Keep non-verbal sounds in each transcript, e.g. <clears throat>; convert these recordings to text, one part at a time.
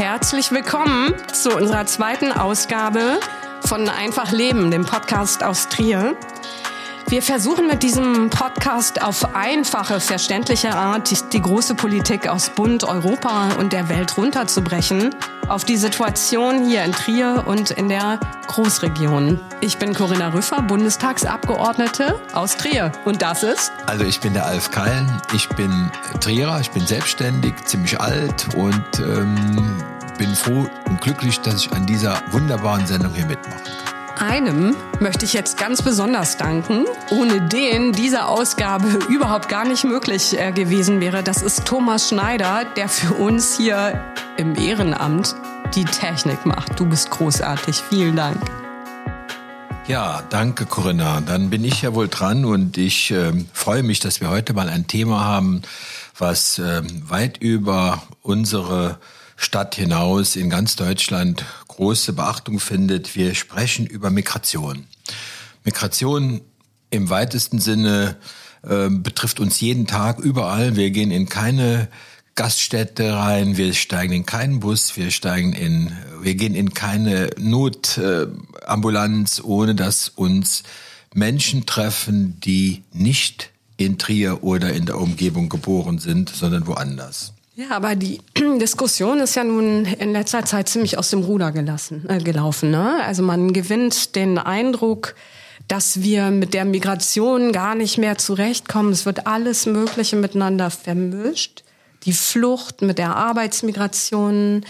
Herzlich willkommen zu unserer zweiten Ausgabe von Einfach Leben, dem Podcast aus Trier. Wir versuchen mit diesem Podcast auf einfache, verständliche Art die, große Politik aus Bund, Europa und der Welt runterzubrechen auf die Situation hier in Trier und in der Großregion. Ich bin Corinna Rüffer, Bundestagsabgeordnete aus Trier. Und das ist? Also ich bin der Alf Kallen, ich bin Trierer, ich bin selbstständig, ziemlich alt und ähm, bin froh und glücklich, dass ich an dieser wunderbaren Sendung hier mitmache einem möchte ich jetzt ganz besonders danken, ohne den diese Ausgabe <laughs> überhaupt gar nicht möglich äh, gewesen wäre. Das ist Thomas Schneider, der für uns hier im Ehrenamt die Technik macht. Du bist großartig. Vielen Dank. Ja, danke Corinna. Dann bin ich ja wohl dran und ich äh, freue mich, dass wir heute mal ein Thema haben, was äh, weit über unsere Stadt hinaus in ganz Deutschland große Beachtung findet. Wir sprechen über Migration. Migration im weitesten Sinne äh, betrifft uns jeden Tag überall. Wir gehen in keine Gaststätte rein, wir steigen in keinen Bus, wir steigen in, wir gehen in keine Notambulanz, äh, ohne dass uns Menschen treffen, die nicht in Trier oder in der Umgebung geboren sind, sondern woanders. Ja, aber die <clears throat> Diskussion ist ja nun in letzter Zeit ziemlich aus dem Ruder gelassen, äh, gelaufen. Ne? Also man gewinnt den Eindruck, dass wir mit der Migration gar nicht mehr zurechtkommen. Es wird alles Mögliche miteinander vermischt. Die Flucht mit der Arbeitsmigration.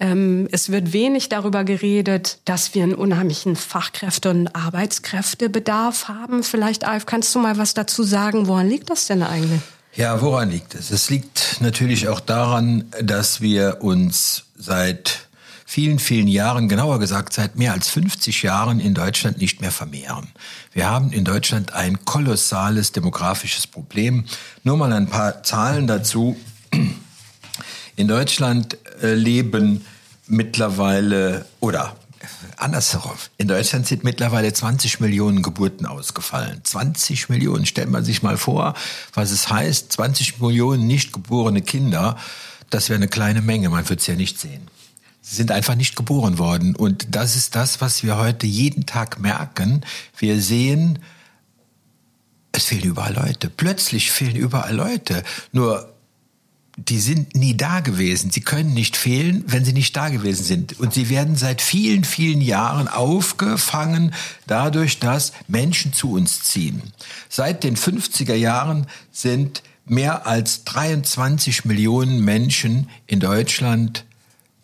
Ähm, es wird wenig darüber geredet, dass wir einen unheimlichen Fachkräfte- und Arbeitskräftebedarf haben. Vielleicht, Alf, kannst du mal was dazu sagen? Woran liegt das denn eigentlich? Ja, woran liegt es? Es liegt natürlich auch daran, dass wir uns seit vielen, vielen Jahren, genauer gesagt seit mehr als 50 Jahren in Deutschland nicht mehr vermehren. Wir haben in Deutschland ein kolossales demografisches Problem. Nur mal ein paar Zahlen dazu. In Deutschland äh, leben mittlerweile oder andersherum. In Deutschland sind mittlerweile 20 Millionen Geburten ausgefallen. 20 Millionen. Stellt man sich mal vor, was es heißt, 20 Millionen nicht geborene Kinder. Das wäre eine kleine Menge. Man wird es ja nicht sehen. Sie sind einfach nicht geboren worden. Und das ist das, was wir heute jeden Tag merken. Wir sehen, es fehlen überall Leute. Plötzlich fehlen überall Leute. Nur die sind nie da gewesen. Sie können nicht fehlen, wenn sie nicht da gewesen sind. Und sie werden seit vielen, vielen Jahren aufgefangen dadurch, dass Menschen zu uns ziehen. Seit den 50er Jahren sind mehr als 23 Millionen Menschen in Deutschland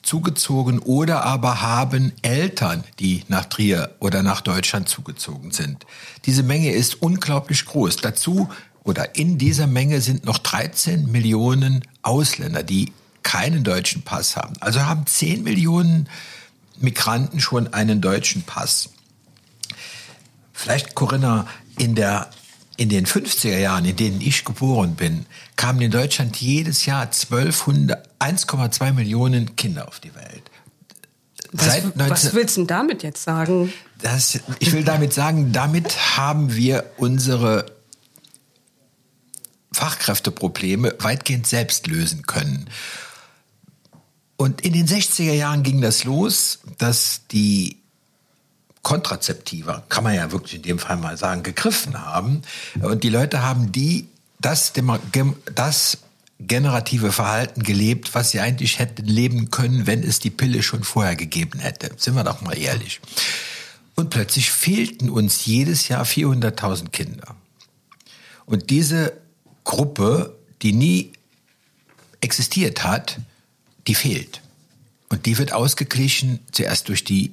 zugezogen oder aber haben Eltern, die nach Trier oder nach Deutschland zugezogen sind. Diese Menge ist unglaublich groß. Dazu oder in dieser Menge sind noch 13 Millionen Ausländer, die keinen deutschen Pass haben. Also haben 10 Millionen Migranten schon einen deutschen Pass. Vielleicht, Corinna, in der in den 50er Jahren, in denen ich geboren bin, kamen in Deutschland jedes Jahr 1,2 Millionen Kinder auf die Welt. Was, 19, was willst du damit jetzt sagen? Das, ich will damit sagen, damit haben wir unsere Fachkräfteprobleme weitgehend selbst lösen können. Und in den 60er Jahren ging das los, dass die Kontrazeptiva, kann man ja wirklich in dem Fall mal sagen, gegriffen haben. Und die Leute haben die, das, das generative Verhalten gelebt, was sie eigentlich hätten leben können, wenn es die Pille schon vorher gegeben hätte. Sind wir doch mal ehrlich. Und plötzlich fehlten uns jedes Jahr 400.000 Kinder. Und diese Gruppe, die nie existiert hat, die fehlt. Und die wird ausgeglichen zuerst durch die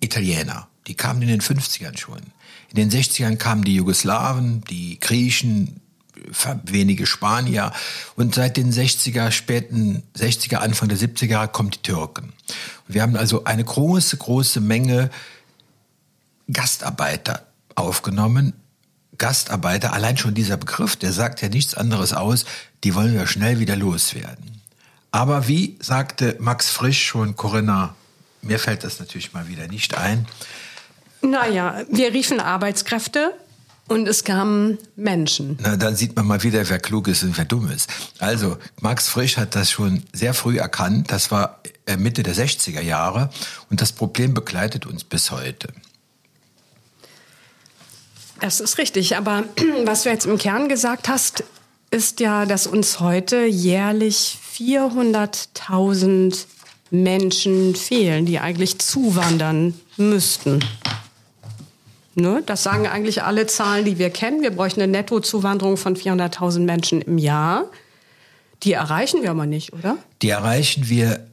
Italiener. Die kamen in den 50ern schon. In den 60ern kamen die Jugoslawen, die Griechen, wenige Spanier. Und seit den 60er, späten 60er, Anfang der 70er kommen die Türken. Wir haben also eine große, große Menge Gastarbeiter aufgenommen, Gastarbeiter, allein schon dieser Begriff, der sagt ja nichts anderes aus, die wollen wir schnell wieder loswerden. Aber wie sagte Max Frisch schon, Corinna, mir fällt das natürlich mal wieder nicht ein. Naja, wir riefen Arbeitskräfte Und es kamen Menschen. Na, dann sieht man mal wieder, wer klug ist und wer dumm ist. Also, Max Frisch hat das schon sehr früh erkannt. Das war äh, Mitte der 60er Jahre. Und das Problem begleitet uns bis heute. Das ist richtig. Aber <clears throat> was du jetzt im Kern gesagt hast, ist ja, dass uns heute jährlich 400.000 Menschen fehlen, die eigentlich zuwandern müssten. Ne? Das sagen eigentlich alle Zahlen, die wir kennen. Wir bräuchten eine Nettozuwanderung von 400.000 Menschen im Jahr. Die erreichen wir aber nicht, oder? Die erreichen wir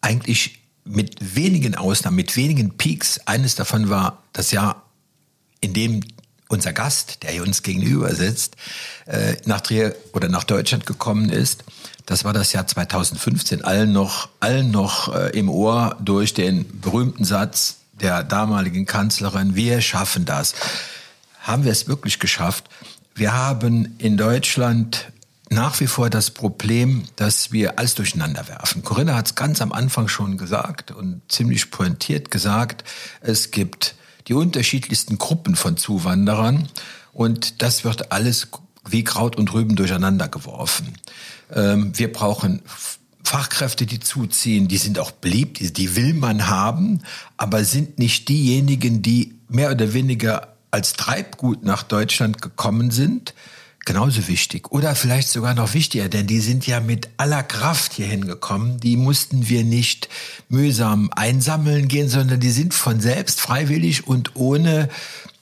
eigentlich mit wenigen Ausnahmen, mit wenigen Peaks. Eines davon war das Jahr, in dem unser Gast, der hier uns gegenüber sitzt, äh, nach Trier oder nach Deutschland gekommen ist. Das war das Jahr 2015, allen noch, allen noch äh, im Ohr durch den berühmten Satz, der damaligen Kanzlerin, wir schaffen das. Haben wir es wirklich geschafft? Wir haben in Deutschland nach wie vor das Problem, dass wir alles durcheinander werfen. Corinna hat es ganz am Anfang schon gesagt und ziemlich pointiert gesagt, es gibt die unterschiedlichsten Gruppen von Zuwanderern und das wird alles wie Kraut und Rüben durcheinander geworfen. Ähm, wir brauchen Fachkräfte, die zuziehen, die sind auch beliebt, die, die will man haben, aber sind nicht diejenigen, die mehr oder weniger als Treibgut nach Deutschland gekommen sind, genauso wichtig oder vielleicht sogar noch wichtiger, denn die sind ja mit aller Kraft hierhin gekommen. Die mussten wir nicht mühsam einsammeln gehen, sondern die sind von selbst freiwillig und ohne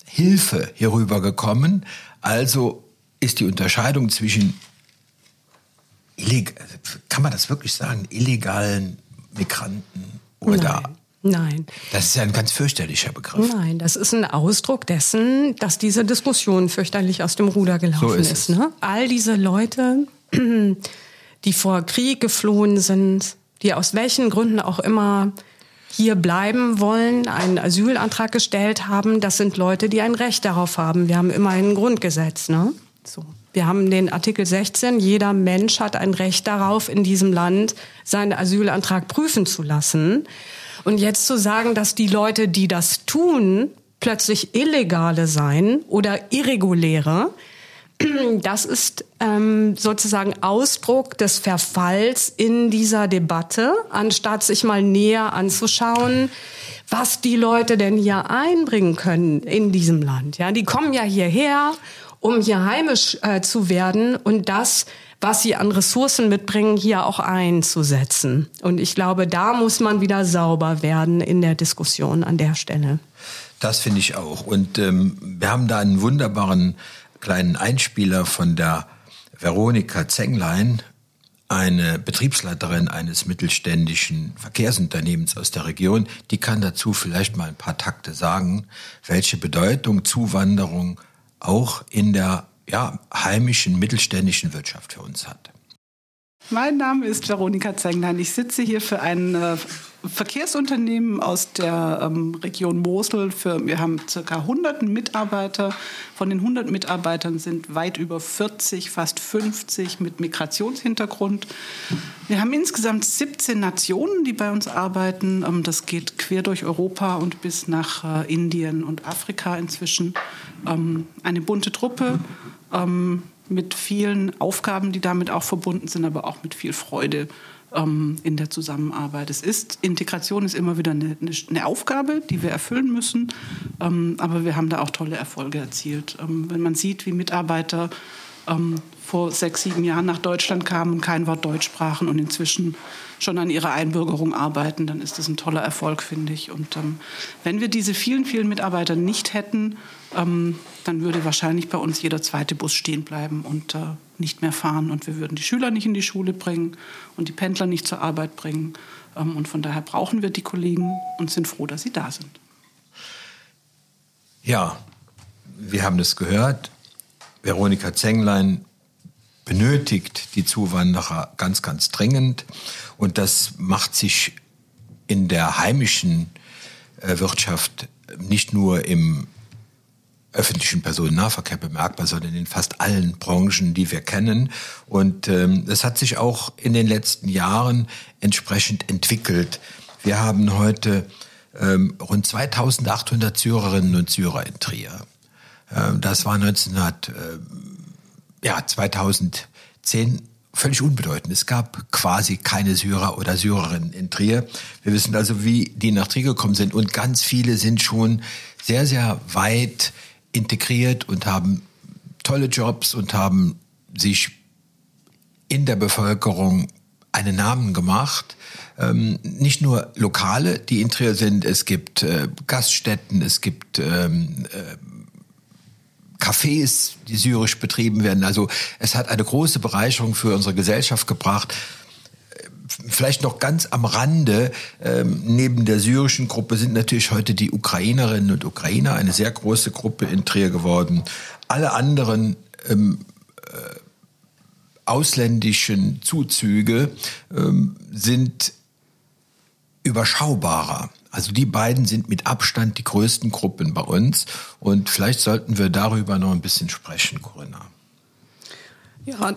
Hilfe hierüber gekommen. Also ist die Unterscheidung zwischen kann man das wirklich sagen, illegalen Migranten oder Nein. Nein. Das ist ja ein ganz fürchterlicher Begriff. Nein, das ist ein Ausdruck dessen, dass diese Diskussion fürchterlich aus dem Ruder gelaufen so ist. ist ne? All diese Leute, <clears throat> die vor Krieg geflohen sind, die aus welchen Gründen auch immer hier bleiben wollen, einen Asylantrag gestellt haben, das sind Leute, die ein Recht darauf haben. Wir haben immerhin ein Grundgesetz. Ne? So. Wir haben den Artikel 16, jeder Mensch hat ein Recht darauf, in diesem Land seinen Asylantrag prüfen zu lassen. Und jetzt zu sagen, dass die Leute, die das tun, plötzlich Illegale seien oder Irreguläre, <clears throat> das ist ähm, sozusagen Ausdruck des Verfalls in dieser Debatte, anstatt sich mal näher anzuschauen, was die Leute denn hier einbringen können in diesem Land. Ja, die kommen ja hierher um hier heimisch äh, zu werden und das, was sie an Ressourcen mitbringen, hier auch einzusetzen. Und ich glaube, da muss man wieder sauber werden in der Diskussion an der Stelle. Das finde ich auch. Und ähm, wir haben da einen wunderbaren kleinen Einspieler von der Veronika Zenglein, eine Betriebsleiterin eines mittelständischen Verkehrsunternehmens aus der Region, die kann dazu vielleicht mal ein paar Takte sagen, welche Bedeutung Zuwanderung auch in der ja, heimischen mittelständischen Wirtschaft für uns hat. Mein Name ist Veronika Zenglein. Ich sitze hier für ein äh, Verkehrsunternehmen aus der ähm, Region Mosel. Für, wir haben ca. 100 Mitarbeiter. Von den 100 Mitarbeitern sind weit über 40, fast 50 mit Migrationshintergrund. Wir haben insgesamt 17 Nationen, die bei uns arbeiten. Ähm, das geht quer durch Europa und bis nach äh, Indien und Afrika inzwischen. Ähm, eine bunte Truppe ähm, mit vielen Aufgaben, die damit auch verbunden sind, aber auch mit viel Freude ähm, in der Zusammenarbeit. Es ist, Integration ist immer wieder eine, eine Aufgabe, die wir erfüllen müssen, ähm, aber wir haben da auch tolle Erfolge erzielt. Ähm, wenn man sieht, wie Mitarbeiter ähm, vor sechs, sieben Jahren nach Deutschland kamen und kein Wort Deutsch sprachen und inzwischen schon an ihrer Einbürgerung arbeiten, dann ist das ein toller Erfolg, finde ich. Und ähm, wenn wir diese vielen, vielen Mitarbeiter nicht hätten, ähm, dann würde wahrscheinlich bei uns jeder zweite Bus stehen bleiben und äh, nicht mehr fahren. Und wir würden die Schüler nicht in die Schule bringen und die Pendler nicht zur Arbeit bringen. Ähm, und von daher brauchen wir die Kollegen und sind froh, dass sie da sind. Ja, wir haben das gehört. Veronika Zenglein benötigt die Zuwanderer ganz, ganz dringend. Und das macht sich in der heimischen äh, Wirtschaft nicht nur im öffentlichen Personennahverkehr bemerkbar, sondern in fast allen Branchen, die wir kennen. Und ähm, hat sich auch in den letzten Jahren entsprechend entwickelt. Wir haben heute ähm, rund 2800 Syrerinnen und Syrer in Trier. Äh, das war 1900, äh, ja, 2010 völlig unbedeutend. Es gab quasi keine Syrer oder Syrerinnen in Trier. Wir wissen also, wie die nach Trier gekommen sind. Und ganz viele sind schon sehr, sehr weit integriert und haben tolle Jobs und haben sich in der Bevölkerung einen Namen gemacht. Ähm, nicht nur Lokale, die in Trier sind, es gibt äh, Gaststätten, es gibt ähm, äh, Cafés, die syrisch betrieben werden. Also es hat eine große Bereicherung für unsere Gesellschaft gebracht. Vielleicht noch ganz am Rande, ähm, neben der syrischen Gruppe sind natürlich heute die Ukrainerinnen und Ukrainer eine sehr große Gruppe in Trier geworden. Alle anderen ähm, äh, ausländischen Zuzüge ähm, sind überschaubarer. Also die beiden sind mit Abstand die größten Gruppen bei uns und vielleicht sollten wir darüber noch ein bisschen sprechen, Corinna. Ja,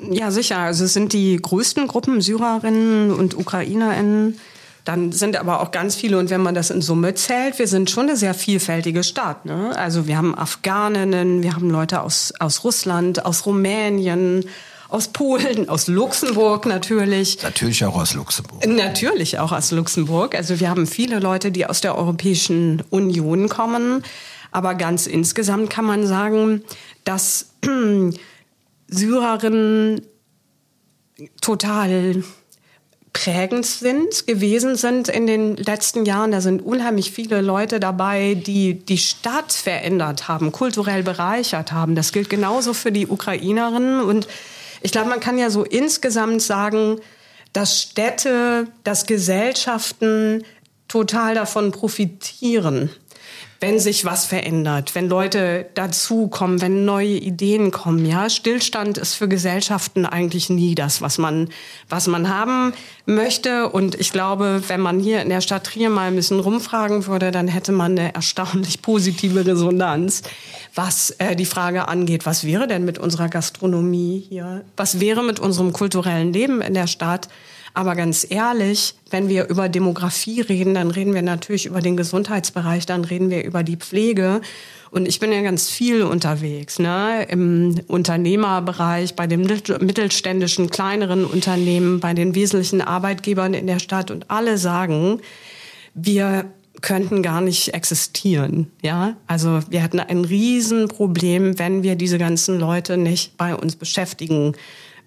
ja, sicher. Also es sind die größten Gruppen Syrerinnen und Ukrainerinnen. Dann sind aber auch ganz viele, und wenn man das in Summe zählt, wir sind schon eine sehr vielfältige Stadt. Ne? Also wir haben Afghaninnen, wir haben Leute aus, aus Russland, aus Rumänien, aus Polen, aus Luxemburg natürlich. Natürlich auch aus Luxemburg. Natürlich auch aus Luxemburg. Also wir haben viele Leute, die aus der Europäischen Union kommen. Aber ganz insgesamt kann man sagen, dass Syrerinnen total prägend sind, gewesen sind in den letzten Jahren. Da sind unheimlich viele Leute dabei, die die Stadt verändert haben, kulturell bereichert haben. Das gilt genauso für die Ukrainerinnen und ich glaube, man kann ja so insgesamt sagen, dass Städte, dass Gesellschaften total davon profitieren, wenn sich was verändert, wenn Leute dazukommen, wenn neue Ideen kommen. Ja, Stillstand ist für Gesellschaften eigentlich nie das, was man, was man haben möchte. Und ich glaube, wenn man hier in der Stadt Trier mal ein bisschen rumfragen würde, dann hätte man eine erstaunlich positive Resonanz, was äh, die Frage angeht, was wäre denn mit unserer Gastronomie hier? Was wäre mit unserem kulturellen Leben in der Stadt? Aber ganz ehrlich, wenn wir über Demografie reden, dann reden wir natürlich über den Gesundheitsbereich, dann reden wir über die Pflege. Und ich bin ja ganz viel unterwegs, ne? im Unternehmerbereich, bei den mittelständischen, kleineren Unternehmen, bei den wesentlichen Arbeitgebern in der Stadt. Und alle sagen, wir könnten gar nicht existieren. Ja, also wir hätten ein Riesenproblem, wenn wir diese ganzen Leute nicht bei uns beschäftigen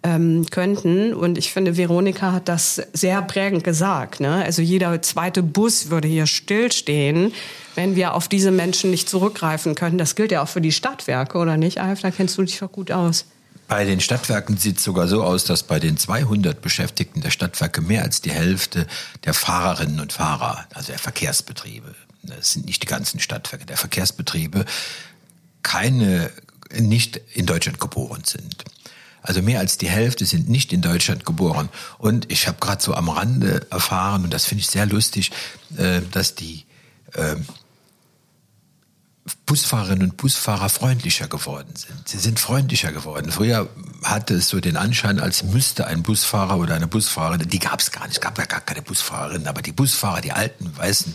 ähm, könnten. Und ich finde, Veronika hat das sehr prägend gesagt. Ne? Also jeder zweite Bus würde hier stillstehen, wenn wir auf diese Menschen nicht zurückgreifen könnten. Das gilt ja auch für die Stadtwerke, oder nicht, Alf? Da kennst du dich doch gut aus. Bei den Stadtwerken sieht es sogar so aus, dass bei den 200 Beschäftigten der Stadtwerke mehr als die Hälfte der Fahrerinnen und Fahrer, also der Verkehrsbetriebe, das sind nicht die ganzen Stadtwerke, der Verkehrsbetriebe, keine, nicht in Deutschland geboren sind. Also mehr als die Hälfte sind nicht in Deutschland geboren. Und ich habe gerade so am Rande erfahren, und das finde ich sehr lustig, äh, dass die äh, Busfahrerinnen und Busfahrer freundlicher geworden sind. Sie sind freundlicher geworden. Früher hatte es so den Anschein, als müsste ein Busfahrer oder eine Busfahrerin, die gab es gar nicht, es gab ja gar keine Busfahrerin, aber die Busfahrer, die alten, weißen,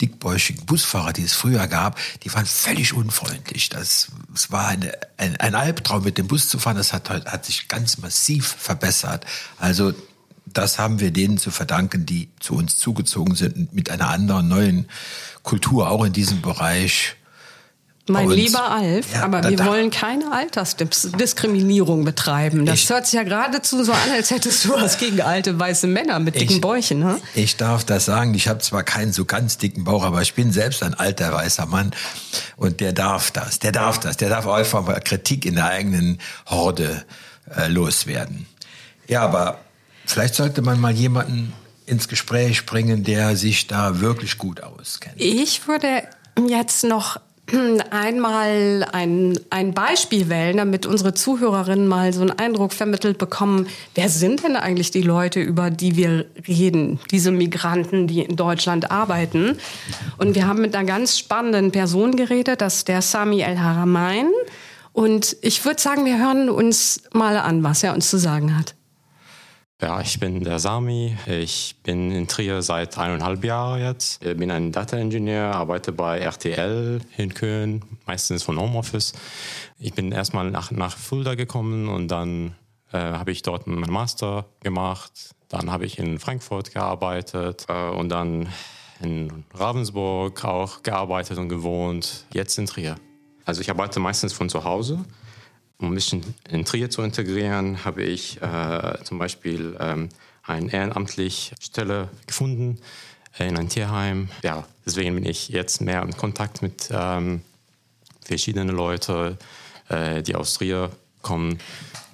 dickbäuchigen Busfahrer, die es früher gab, die waren völlig unfreundlich. Das, das war eine, ein, ein Albtraum, mit dem Bus zu fahren. Das hat, hat sich ganz massiv verbessert. Also das haben wir denen zu verdanken, die zu uns zugezogen sind mit einer anderen neuen Kultur, auch in diesem Bereich mein lieber Alf, ja, aber da, wir da. wollen keine Altersdiskriminierung betreiben. Das ich, hört sich ja geradezu so an, als hättest du was gegen alte weiße Männer mit dicken ich, Bäuchen. Ne? Ich darf das sagen. Ich habe zwar keinen so ganz dicken Bauch, aber ich bin selbst ein alter weißer Mann und der darf das. Der darf das. Der darf einfach mal Kritik in der eigenen Horde äh, loswerden. Ja, aber vielleicht sollte man mal jemanden ins Gespräch bringen, der sich da wirklich gut auskennt. Ich würde jetzt noch einmal ein, ein Beispiel wählen, damit unsere Zuhörerinnen mal so einen Eindruck vermittelt bekommen, wer sind denn eigentlich die Leute, über die wir reden, diese Migranten, die in Deutschland arbeiten. Und wir haben mit einer ganz spannenden Person geredet, das ist der Sami El Haramain. Und ich würde sagen, wir hören uns mal an, was er uns zu sagen hat. Ja, ich bin der Sami. Ich bin in Trier seit eineinhalb Jahren jetzt. Ich bin ein Data Engineer, arbeite bei RTL in Köln, meistens von Homeoffice. Ich bin erstmal nach, nach Fulda gekommen und dann äh, habe ich dort meinen Master gemacht. Dann habe ich in Frankfurt gearbeitet äh, und dann in Ravensburg auch gearbeitet und gewohnt. Jetzt in Trier. Also ich arbeite meistens von zu Hause um bisschen in Trier zu integrieren, habe ich äh, zum Beispiel ähm, eine ehrenamtliche Stelle gefunden äh, in einem Tierheim. Ja, deswegen bin ich jetzt mehr in Kontakt mit ähm, verschiedenen Leuten, äh, die aus Trier kommen.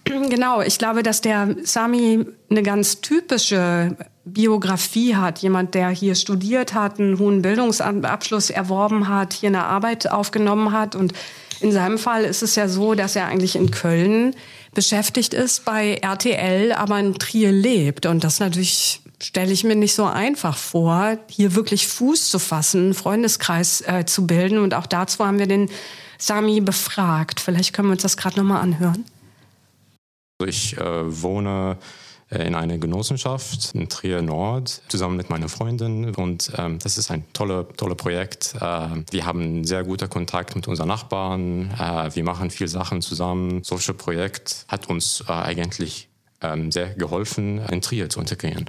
Genau, ich glaube, dass der Sami eine ganz typische Biografie hat. Jemand, der hier studiert hat, einen hohen Bildungsabschluss erworben hat, hier eine Arbeit aufgenommen hat und in seinem Fall ist es ja so, dass er eigentlich in Köln beschäftigt ist bei RTL, aber in Trier lebt. Und das natürlich stelle ich mir nicht so einfach vor, hier wirklich Fuß zu fassen, einen Freundeskreis äh, zu bilden. Und auch dazu haben wir den Sami befragt. Vielleicht können wir uns das gerade nochmal anhören. Ich äh, wohne in einer Genossenschaft in Trier Nord zusammen mit meiner Freundin und ähm, das ist ein tolles tolle Projekt. Äh, wir haben sehr guten Kontakt mit unseren Nachbarn. Äh, wir machen viel Sachen zusammen. Solches Projekt hat uns äh, eigentlich ähm, sehr geholfen, in Trier zu integrieren.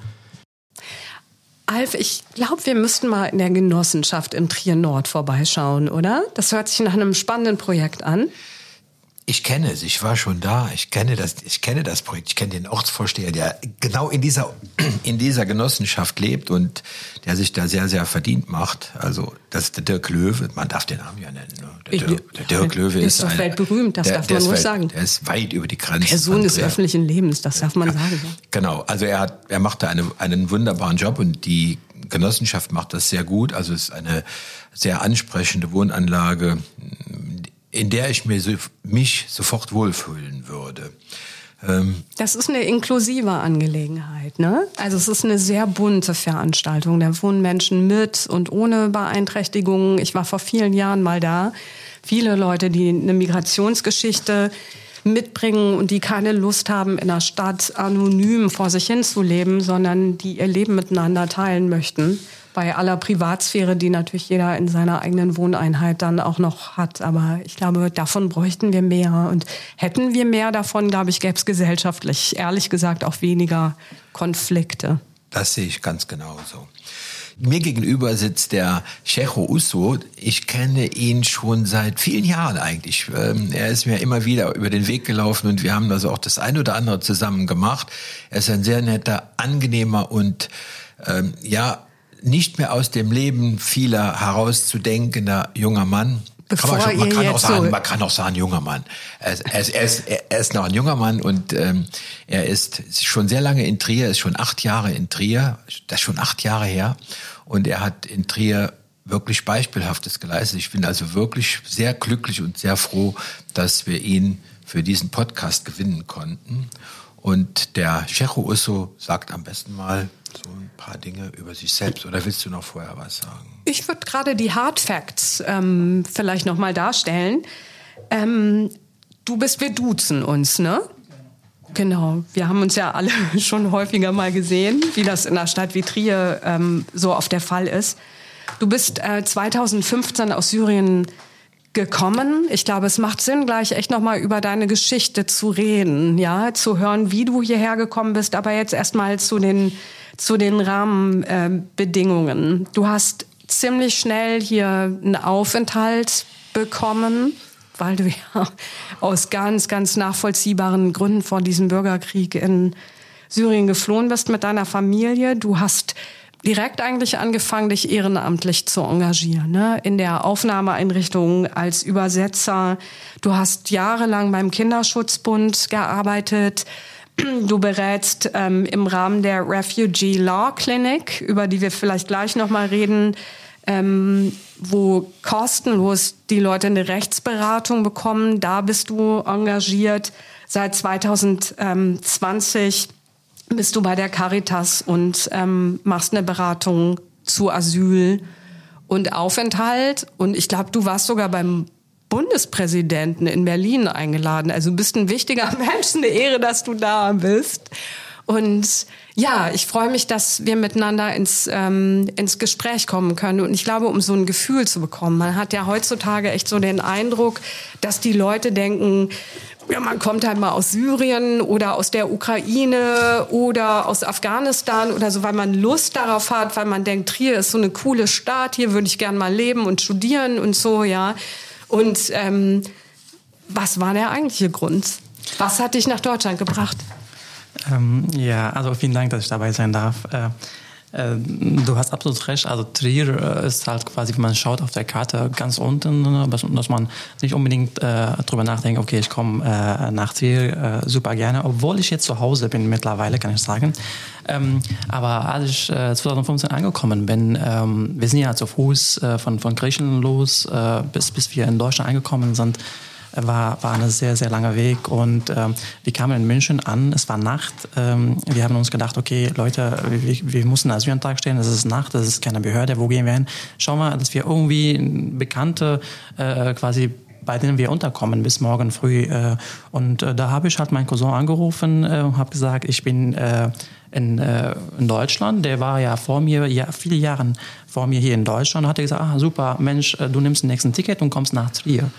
Alf, ich glaube, wir müssten mal in der Genossenschaft in Trier Nord vorbeischauen, oder? Das hört sich nach einem spannenden Projekt an. Ich kenne es, ich war schon da, ich kenne das, ich kenne das Projekt, ich kenne den Ortsvorsteher, der genau in dieser, <clears throat> in dieser Genossenschaft lebt und der sich da sehr, sehr verdient macht. Also, das ist der Dirk Löwe, man darf den Namen ja nennen. Ne? Der, Dirk, der Dirk Löwe ist, ist doch ein, weltberühmt, das der, darf man ruhig sagen. Er ist weit über die Grenzen. Person des öffentlichen Lebens, das darf man ja, sagen. Ja. Genau, also er hat, er macht da eine, einen wunderbaren Job und die Genossenschaft macht das sehr gut. Also es ist eine sehr ansprechende Wohnanlage in der ich mir mich sofort wohlfühlen würde. Ähm das ist eine inklusive Angelegenheit, ne? Also es ist eine sehr bunte Veranstaltung. Da wohnen Menschen mit und ohne Beeinträchtigungen. Ich war vor vielen Jahren mal da. Viele Leute, die eine Migrationsgeschichte mitbringen und die keine Lust haben, in der Stadt anonym vor sich hin zu leben, sondern die ihr Leben miteinander teilen möchten bei aller Privatsphäre, die natürlich jeder in seiner eigenen Wohneinheit dann auch noch hat. Aber ich glaube, davon bräuchten wir mehr. Und hätten wir mehr davon, glaube ich, gäbe es gesellschaftlich, ehrlich gesagt, auch weniger Konflikte. Das sehe ich ganz genauso. Mir gegenüber sitzt der Checho Usso. Ich kenne ihn schon seit vielen Jahren eigentlich. Ähm, er ist mir immer wieder über den Weg gelaufen und wir haben also auch das ein oder andere zusammen gemacht. Er ist ein sehr netter, angenehmer und ähm, ja, nicht mehr aus dem Leben vieler herauszudenkender junger Mann. Bevor schon, man, kann auch sagen, so man kann auch sagen, junger Mann. Er, er, ist, er, ist, er ist noch ein junger Mann und ähm, er ist schon sehr lange in Trier, ist schon acht Jahre in Trier, das ist schon acht Jahre her. Und er hat in Trier wirklich Beispielhaftes geleistet. Ich bin also wirklich sehr glücklich und sehr froh, dass wir ihn für diesen Podcast gewinnen konnten. Und der Checho Usso sagt am besten mal so ein paar Dinge über sich selbst. Oder willst du noch vorher was sagen? Ich würde gerade die Hard Facts ähm, vielleicht noch mal darstellen. Ähm, du bist, wir duzen uns, ne? Genau, wir haben uns ja alle <laughs> schon häufiger mal gesehen, wie das in einer Stadt wie Trier ähm, so oft der Fall ist. Du bist äh, 2015 aus Syrien gekommen. Ich glaube, es macht Sinn, gleich echt nochmal über deine Geschichte zu reden, ja, zu hören, wie du hierher gekommen bist, aber jetzt erstmal zu den, zu den Rahmenbedingungen. Du hast ziemlich schnell hier einen Aufenthalt bekommen, weil du ja aus ganz, ganz nachvollziehbaren Gründen vor diesem Bürgerkrieg in Syrien geflohen bist mit deiner Familie. Du hast direkt eigentlich angefangen, dich ehrenamtlich zu engagieren, ne? in der Aufnahmeeinrichtung als Übersetzer. Du hast jahrelang beim Kinderschutzbund gearbeitet. Du berätst ähm, im Rahmen der Refugee Law Clinic, über die wir vielleicht gleich nochmal reden, ähm, wo kostenlos die Leute eine Rechtsberatung bekommen. Da bist du engagiert seit 2020 bist du bei der Caritas und ähm, machst eine Beratung zu Asyl und Aufenthalt. Und ich glaube, du warst sogar beim Bundespräsidenten in Berlin eingeladen. Also du bist ein wichtiger <laughs> Mensch, eine Ehre, dass du da bist. Und ja, ich freue mich, dass wir miteinander ins, ähm, ins Gespräch kommen können. Und ich glaube, um so ein Gefühl zu bekommen, man hat ja heutzutage echt so den Eindruck, dass die Leute denken, ja, man kommt halt mal aus Syrien oder aus der Ukraine oder aus Afghanistan oder so, weil man Lust darauf hat, weil man denkt, Trier ist so eine coole Stadt, hier würde ich gern mal leben und studieren und so, ja. Und ähm, was war der eigentliche Grund? Was hat dich nach Deutschland gebracht? Ähm, ja, also vielen Dank, dass ich dabei sein darf. Äh, du hast absolut recht. Also Trier äh, ist halt quasi, man schaut auf der Karte ganz unten, ne, dass man nicht unbedingt äh, drüber nachdenkt, okay, ich komme äh, nach Trier äh, super gerne, obwohl ich jetzt zu Hause bin mittlerweile, kann ich sagen. Ähm, aber als ich äh, 2015 angekommen bin, ähm, wir sind ja zu Fuß äh, von, von Griechenland los, äh, bis, bis wir in Deutschland angekommen sind, war, war ein sehr, sehr langer Weg. Und ähm, wir kamen in München an, es war Nacht. Ähm, wir haben uns gedacht, okay, Leute, wir, wir müssen einen Asylantrag stellen, es ist Nacht, es ist keine Behörde, wo gehen wir hin? Schauen wir, dass wir irgendwie Bekannte äh, quasi bei denen wir unterkommen bis morgen früh. Äh, und äh, da habe ich halt meinen Cousin angerufen äh, und habe gesagt, ich bin in, Deutschland. Der war ja vor mir, ja, viele Jahre vor mir hier in Deutschland und hatte gesagt, ah, super, Mensch, du nimmst den nächsten Ticket und kommst nach Trier.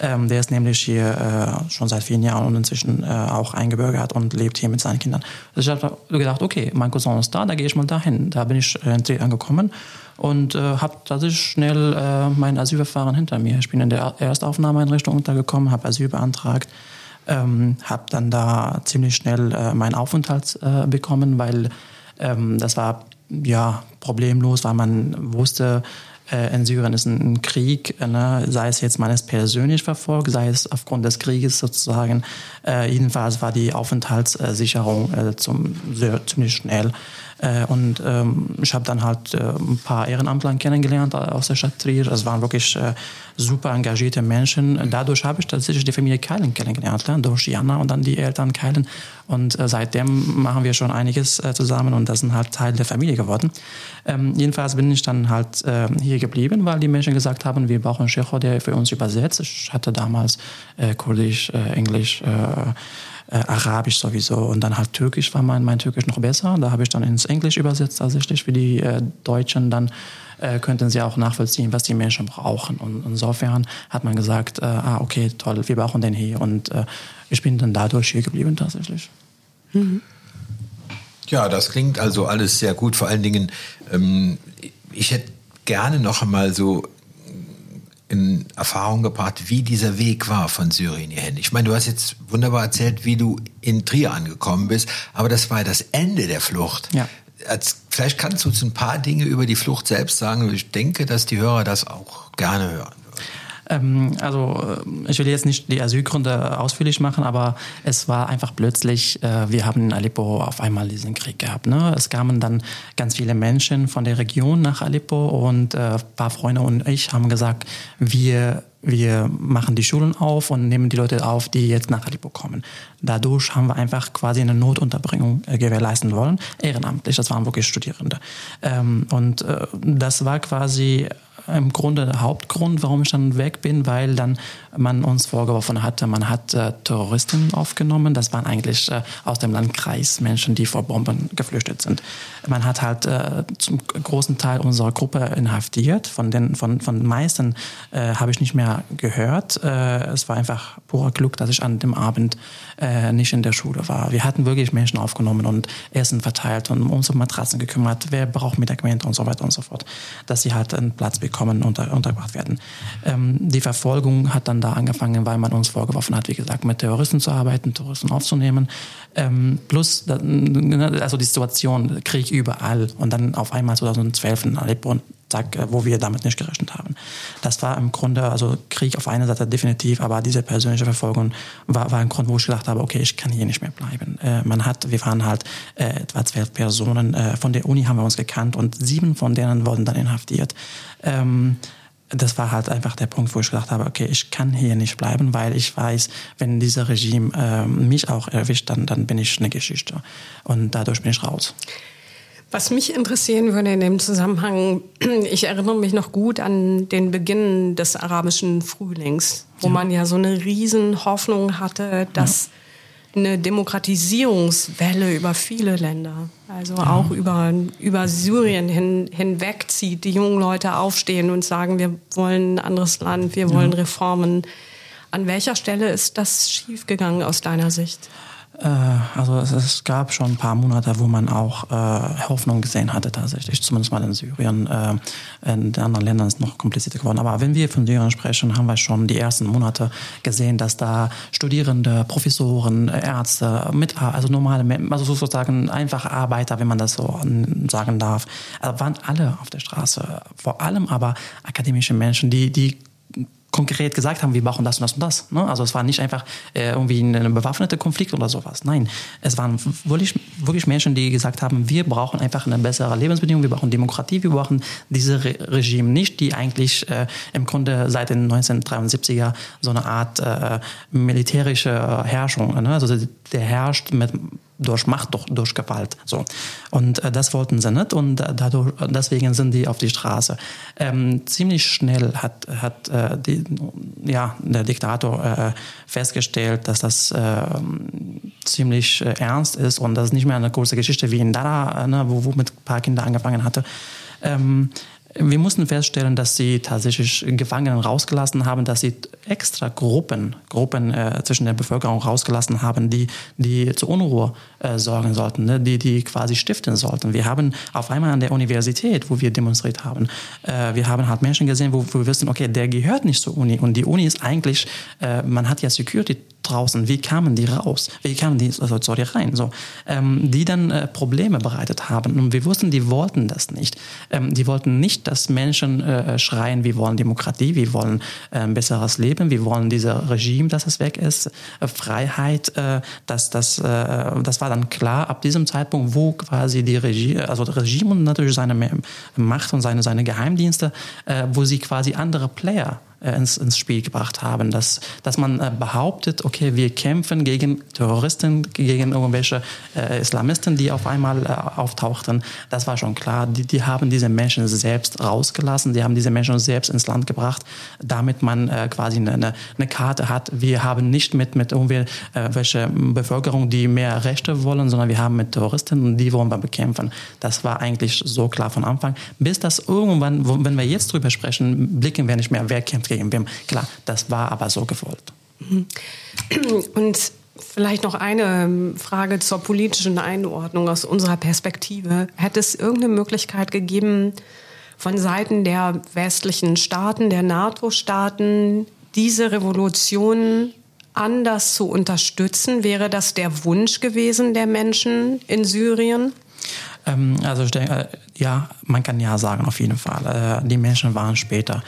Ähm, der ist nämlich hier äh, schon seit vielen Jahren und inzwischen äh, auch eingebürgert und lebt hier mit seinen Kindern. Also ich habe gedacht, okay, mein Cousin ist da, da gehe ich mal dahin. Da bin ich in Trier angekommen und äh, habe tatsächlich schnell äh, mein Asylverfahren hinter mir. Ich bin in der Erstaufnahmeeinrichtung untergekommen, habe Asyl beantragt, ähm, habe dann da ziemlich schnell äh, meinen Aufenthalt äh, bekommen, weil ähm, das war ja problemlos, weil man wusste, äh, in Syrien ist ein, Krieg, ne? sei es jetzt man ist persönlich verfolgt, sei es aufgrund des Krieges sozusagen. Äh, jedenfalls war die Aufenthaltssicherung äh, zum, sehr, ziemlich schnell. Äh, und ähm, ich habe dann halt äh, ein paar Ehrenamtler kennengelernt aus der Stadt Trier. Das waren wirklich äh, super engagierte Menschen. Dadurch habe ich tatsächlich die Familie Keilen kennengelernt, ne? durch Jana und dann die Eltern Keilen. Und äh, seitdem machen wir schon einiges äh, zusammen und das sind halt Teil der Familie geworden. Ähm, jedenfalls bin ich dann halt äh, hier geblieben, weil die Menschen gesagt haben, wir brauchen einen Shecho, der für uns übersetzt. Ich hatte damals äh, Kurdisch, äh, Englisch, äh, Arabisch sowieso und dann halt Türkisch war mein, mein Türkisch noch besser. Da habe ich dann ins Englisch übersetzt tatsächlich für die äh, Deutschen. Dann äh, könnten sie auch nachvollziehen, was die Menschen brauchen. Und insofern hat man gesagt, äh, ah okay, toll, wir brauchen den hier. Und äh, ich bin dann dadurch hier geblieben tatsächlich. Mhm. Ja, das klingt also alles sehr gut. Vor allen Dingen, ähm, ich hätte gerne noch einmal so in Erfahrung gebracht, wie dieser Weg war von Syrien hierhin. Ich meine, du hast jetzt wunderbar erzählt, wie du in Trier angekommen bist, aber das war das Ende der Flucht. Ja. Als, vielleicht kannst du uns ein paar Dinge über die Flucht selbst sagen. Ich denke, dass die Hörer das auch gerne hören. Ähm, also äh, ich will jetzt nicht die Asylgründe ausführlich machen, aber es war einfach plötzlich, äh, wir haben in Aleppo auf einmal diesen Krieg gehabt. Ne? Es kamen dann ganz viele Menschen von der Region nach Aleppo und äh, ein paar Freunde und ich haben gesagt, wir wir machen die Schulen auf und nehmen die Leute auf, die jetzt nach Aleppo kommen. Dadurch haben wir einfach quasi eine Notunterbringung äh, gewährleisten wollen, ehrenamtlich, das waren wirklich Studierende. Ähm, und äh, das war quasi im Grunde der Hauptgrund, warum ich dann weg bin, weil dann man uns vorgeworfen hatte, man hat äh, Terroristen aufgenommen. Das waren eigentlich äh, aus dem Landkreis Menschen, die vor Bomben geflüchtet sind. Man hat halt äh, zum großen Teil unserer Gruppe inhaftiert. Von den von von meisten äh, habe ich nicht mehr gehört. Äh, es war einfach purer Glück, dass ich an dem Abend äh, nicht in der Schule war. Wir hatten wirklich Menschen aufgenommen und Essen verteilt und uns um Matratzen gekümmert. Wer braucht Medikamente und so weiter und so fort, dass sie halt einen Platz bekommen und unter, untergebracht werden. Ähm, die Verfolgung hat dann da angefangen, weil man uns vorgeworfen hat, wie gesagt, mit Terroristen zu arbeiten, Terroristen aufzunehmen. Ähm, plus, also die Situation, Krieg überall und dann auf einmal 2012 in Aleppo zack, äh, wo wir damit nicht gerechnet haben. Das war im Grunde, also Krieg auf einer Seite definitiv, aber diese persönliche Verfolgung war, war ein Grund, wo ich gedacht habe, okay, ich kann hier nicht mehr bleiben. Äh, man hat, wir waren halt äh, etwa zwölf Personen, äh, von der Uni haben wir uns gekannt und sieben von denen wurden dann inhaftiert. Ähm, das war halt einfach der Punkt, wo ich gedacht habe, okay, ich kann hier nicht bleiben, weil ich weiß, wenn dieser Regime äh, mich auch erwischt, dann, dann bin ich eine Geschichte. Und dadurch bin ich raus. Was mich interessieren würde in dem Zusammenhang, <clears throat> ich erinnere mich noch gut an den Beginn des arabischen Frühlings, wo ja. man ja so eine riesen Hoffnung hatte, dass eine Demokratisierungswelle über viele Länder, also auch über, über Syrien hin, hinweg zieht, die jungen Leute aufstehen und sagen, wir wollen ein anderes Land, wir wollen. Reformen. An welcher Stelle ist das schiefgegangen aus deiner Sicht? Äh, also es, gab schon ein paar Monate, wo man auch äh, Hoffnung gesehen hatte tatsächlich, zumindest mal in Syrien. Äh, in den anderen Ländern ist es noch komplizierter geworden. Aber wenn wir von Syrien sprechen, haben wir schon die ersten Monate gesehen, dass da Studierende, Professoren, Ärzte, mit, also normale, also sozusagen einfache Arbeiter, wenn man das so sagen darf, also waren alle auf der Straße. Vor allem aber akademische Menschen, die, die konkret gesagt haben, wir brauchen das und das und das. Ne? Also es war nicht einfach äh, irgendwie ein bewaffneter Konflikt oder sowas. Nein, es waren wirklich, wirklich Menschen, die gesagt haben, wir brauchen einfach eine bessere Lebensbedingung, wir brauchen Demokratie, wir brauchen diese Re Regime nicht, die eigentlich äh, im Grunde seit den 1973er so eine Art äh, militärische Herrschung, ne? also der herrscht mit durch Macht, durch, durch Gewalt. So. Und äh, das wollten sie nicht und äh, dadurch, deswegen sind die auf die Straße. Ähm, ziemlich schnell hat, hat äh, die, ja, der Diktator äh, festgestellt, dass das äh, ziemlich äh, ernst ist und das ist nicht mehr eine große Geschichte wie in Dara, ne, wo, wo mit ein paar Kindern angefangen hatte. Ähm, wir mussten feststellen, dass sie tatsächlich Gefangenen rausgelassen haben, dass sie extra Gruppen, Gruppen äh, zwischen der Bevölkerung rausgelassen haben, die, die zur Unruhe äh, sorgen sollten, ne? die, die quasi stiften sollten. Wir haben auf einmal an der Universität, wo wir demonstriert haben, äh, wir haben halt Menschen gesehen, wo, wo wir wissen, okay, der gehört nicht zur Uni und die Uni ist eigentlich, äh, man hat ja Security draußen, wie kamen die raus? Wie kamen die also, sorry, rein? So, ähm, die dann äh, Probleme bereitet haben. Und wir wussten, die wollten das nicht. Ähm, die wollten nicht, dass Menschen äh, schreien, wir wollen Demokratie, wir wollen äh, ein besseres Leben, wir wollen dieses Regime, dass es weg ist, äh, Freiheit. Äh, das, das, äh, das war dann klar ab diesem Zeitpunkt, wo quasi die Regie, also das Regime und natürlich seine Macht und seine, seine Geheimdienste, wo sie quasi andere Player äh, ins, ins Spiel gebracht haben. Dass, dass man äh, behauptet, okay, wir kämpfen gegen Terroristen, gegen irgendwelche äh, Islamisten, die auf einmal äh, auftauchten. Das war schon klar. Die, die haben diese Menschen selbst rausgelassen, die haben diese Menschen selbst ins Land gebracht, damit man äh, quasi eine, eine Karte hat. Wir haben nicht mit, mit irgendwelche Bevölkerung, die mehr Rechte wollen, sondern wir haben mit Terroristen und die wollen wir bekämpfen. Das war eigentlich so klar von Anfang. Bis das irgendwann, wenn wir jetzt drüber sprechen, blicken wir nicht mehr, wer kämpft gegen wem. Klar, das war aber so gewollt. Mhm. <clears throat> Und vielleicht noch eine ähm, Frage zur politischen Einordnung aus unserer Perspektive. Hätte es irgendeine Möglichkeit gegeben, von Seiten der westlichen Staaten, der NATO-Staaten, diese Revolution anders zu unterstützen? Wäre das der Wunsch gewesen der Menschen in Syrien? Ähm, also ich denke, äh, ja, man kann ja sagen, auf jeden Fall. Äh, die Menschen waren später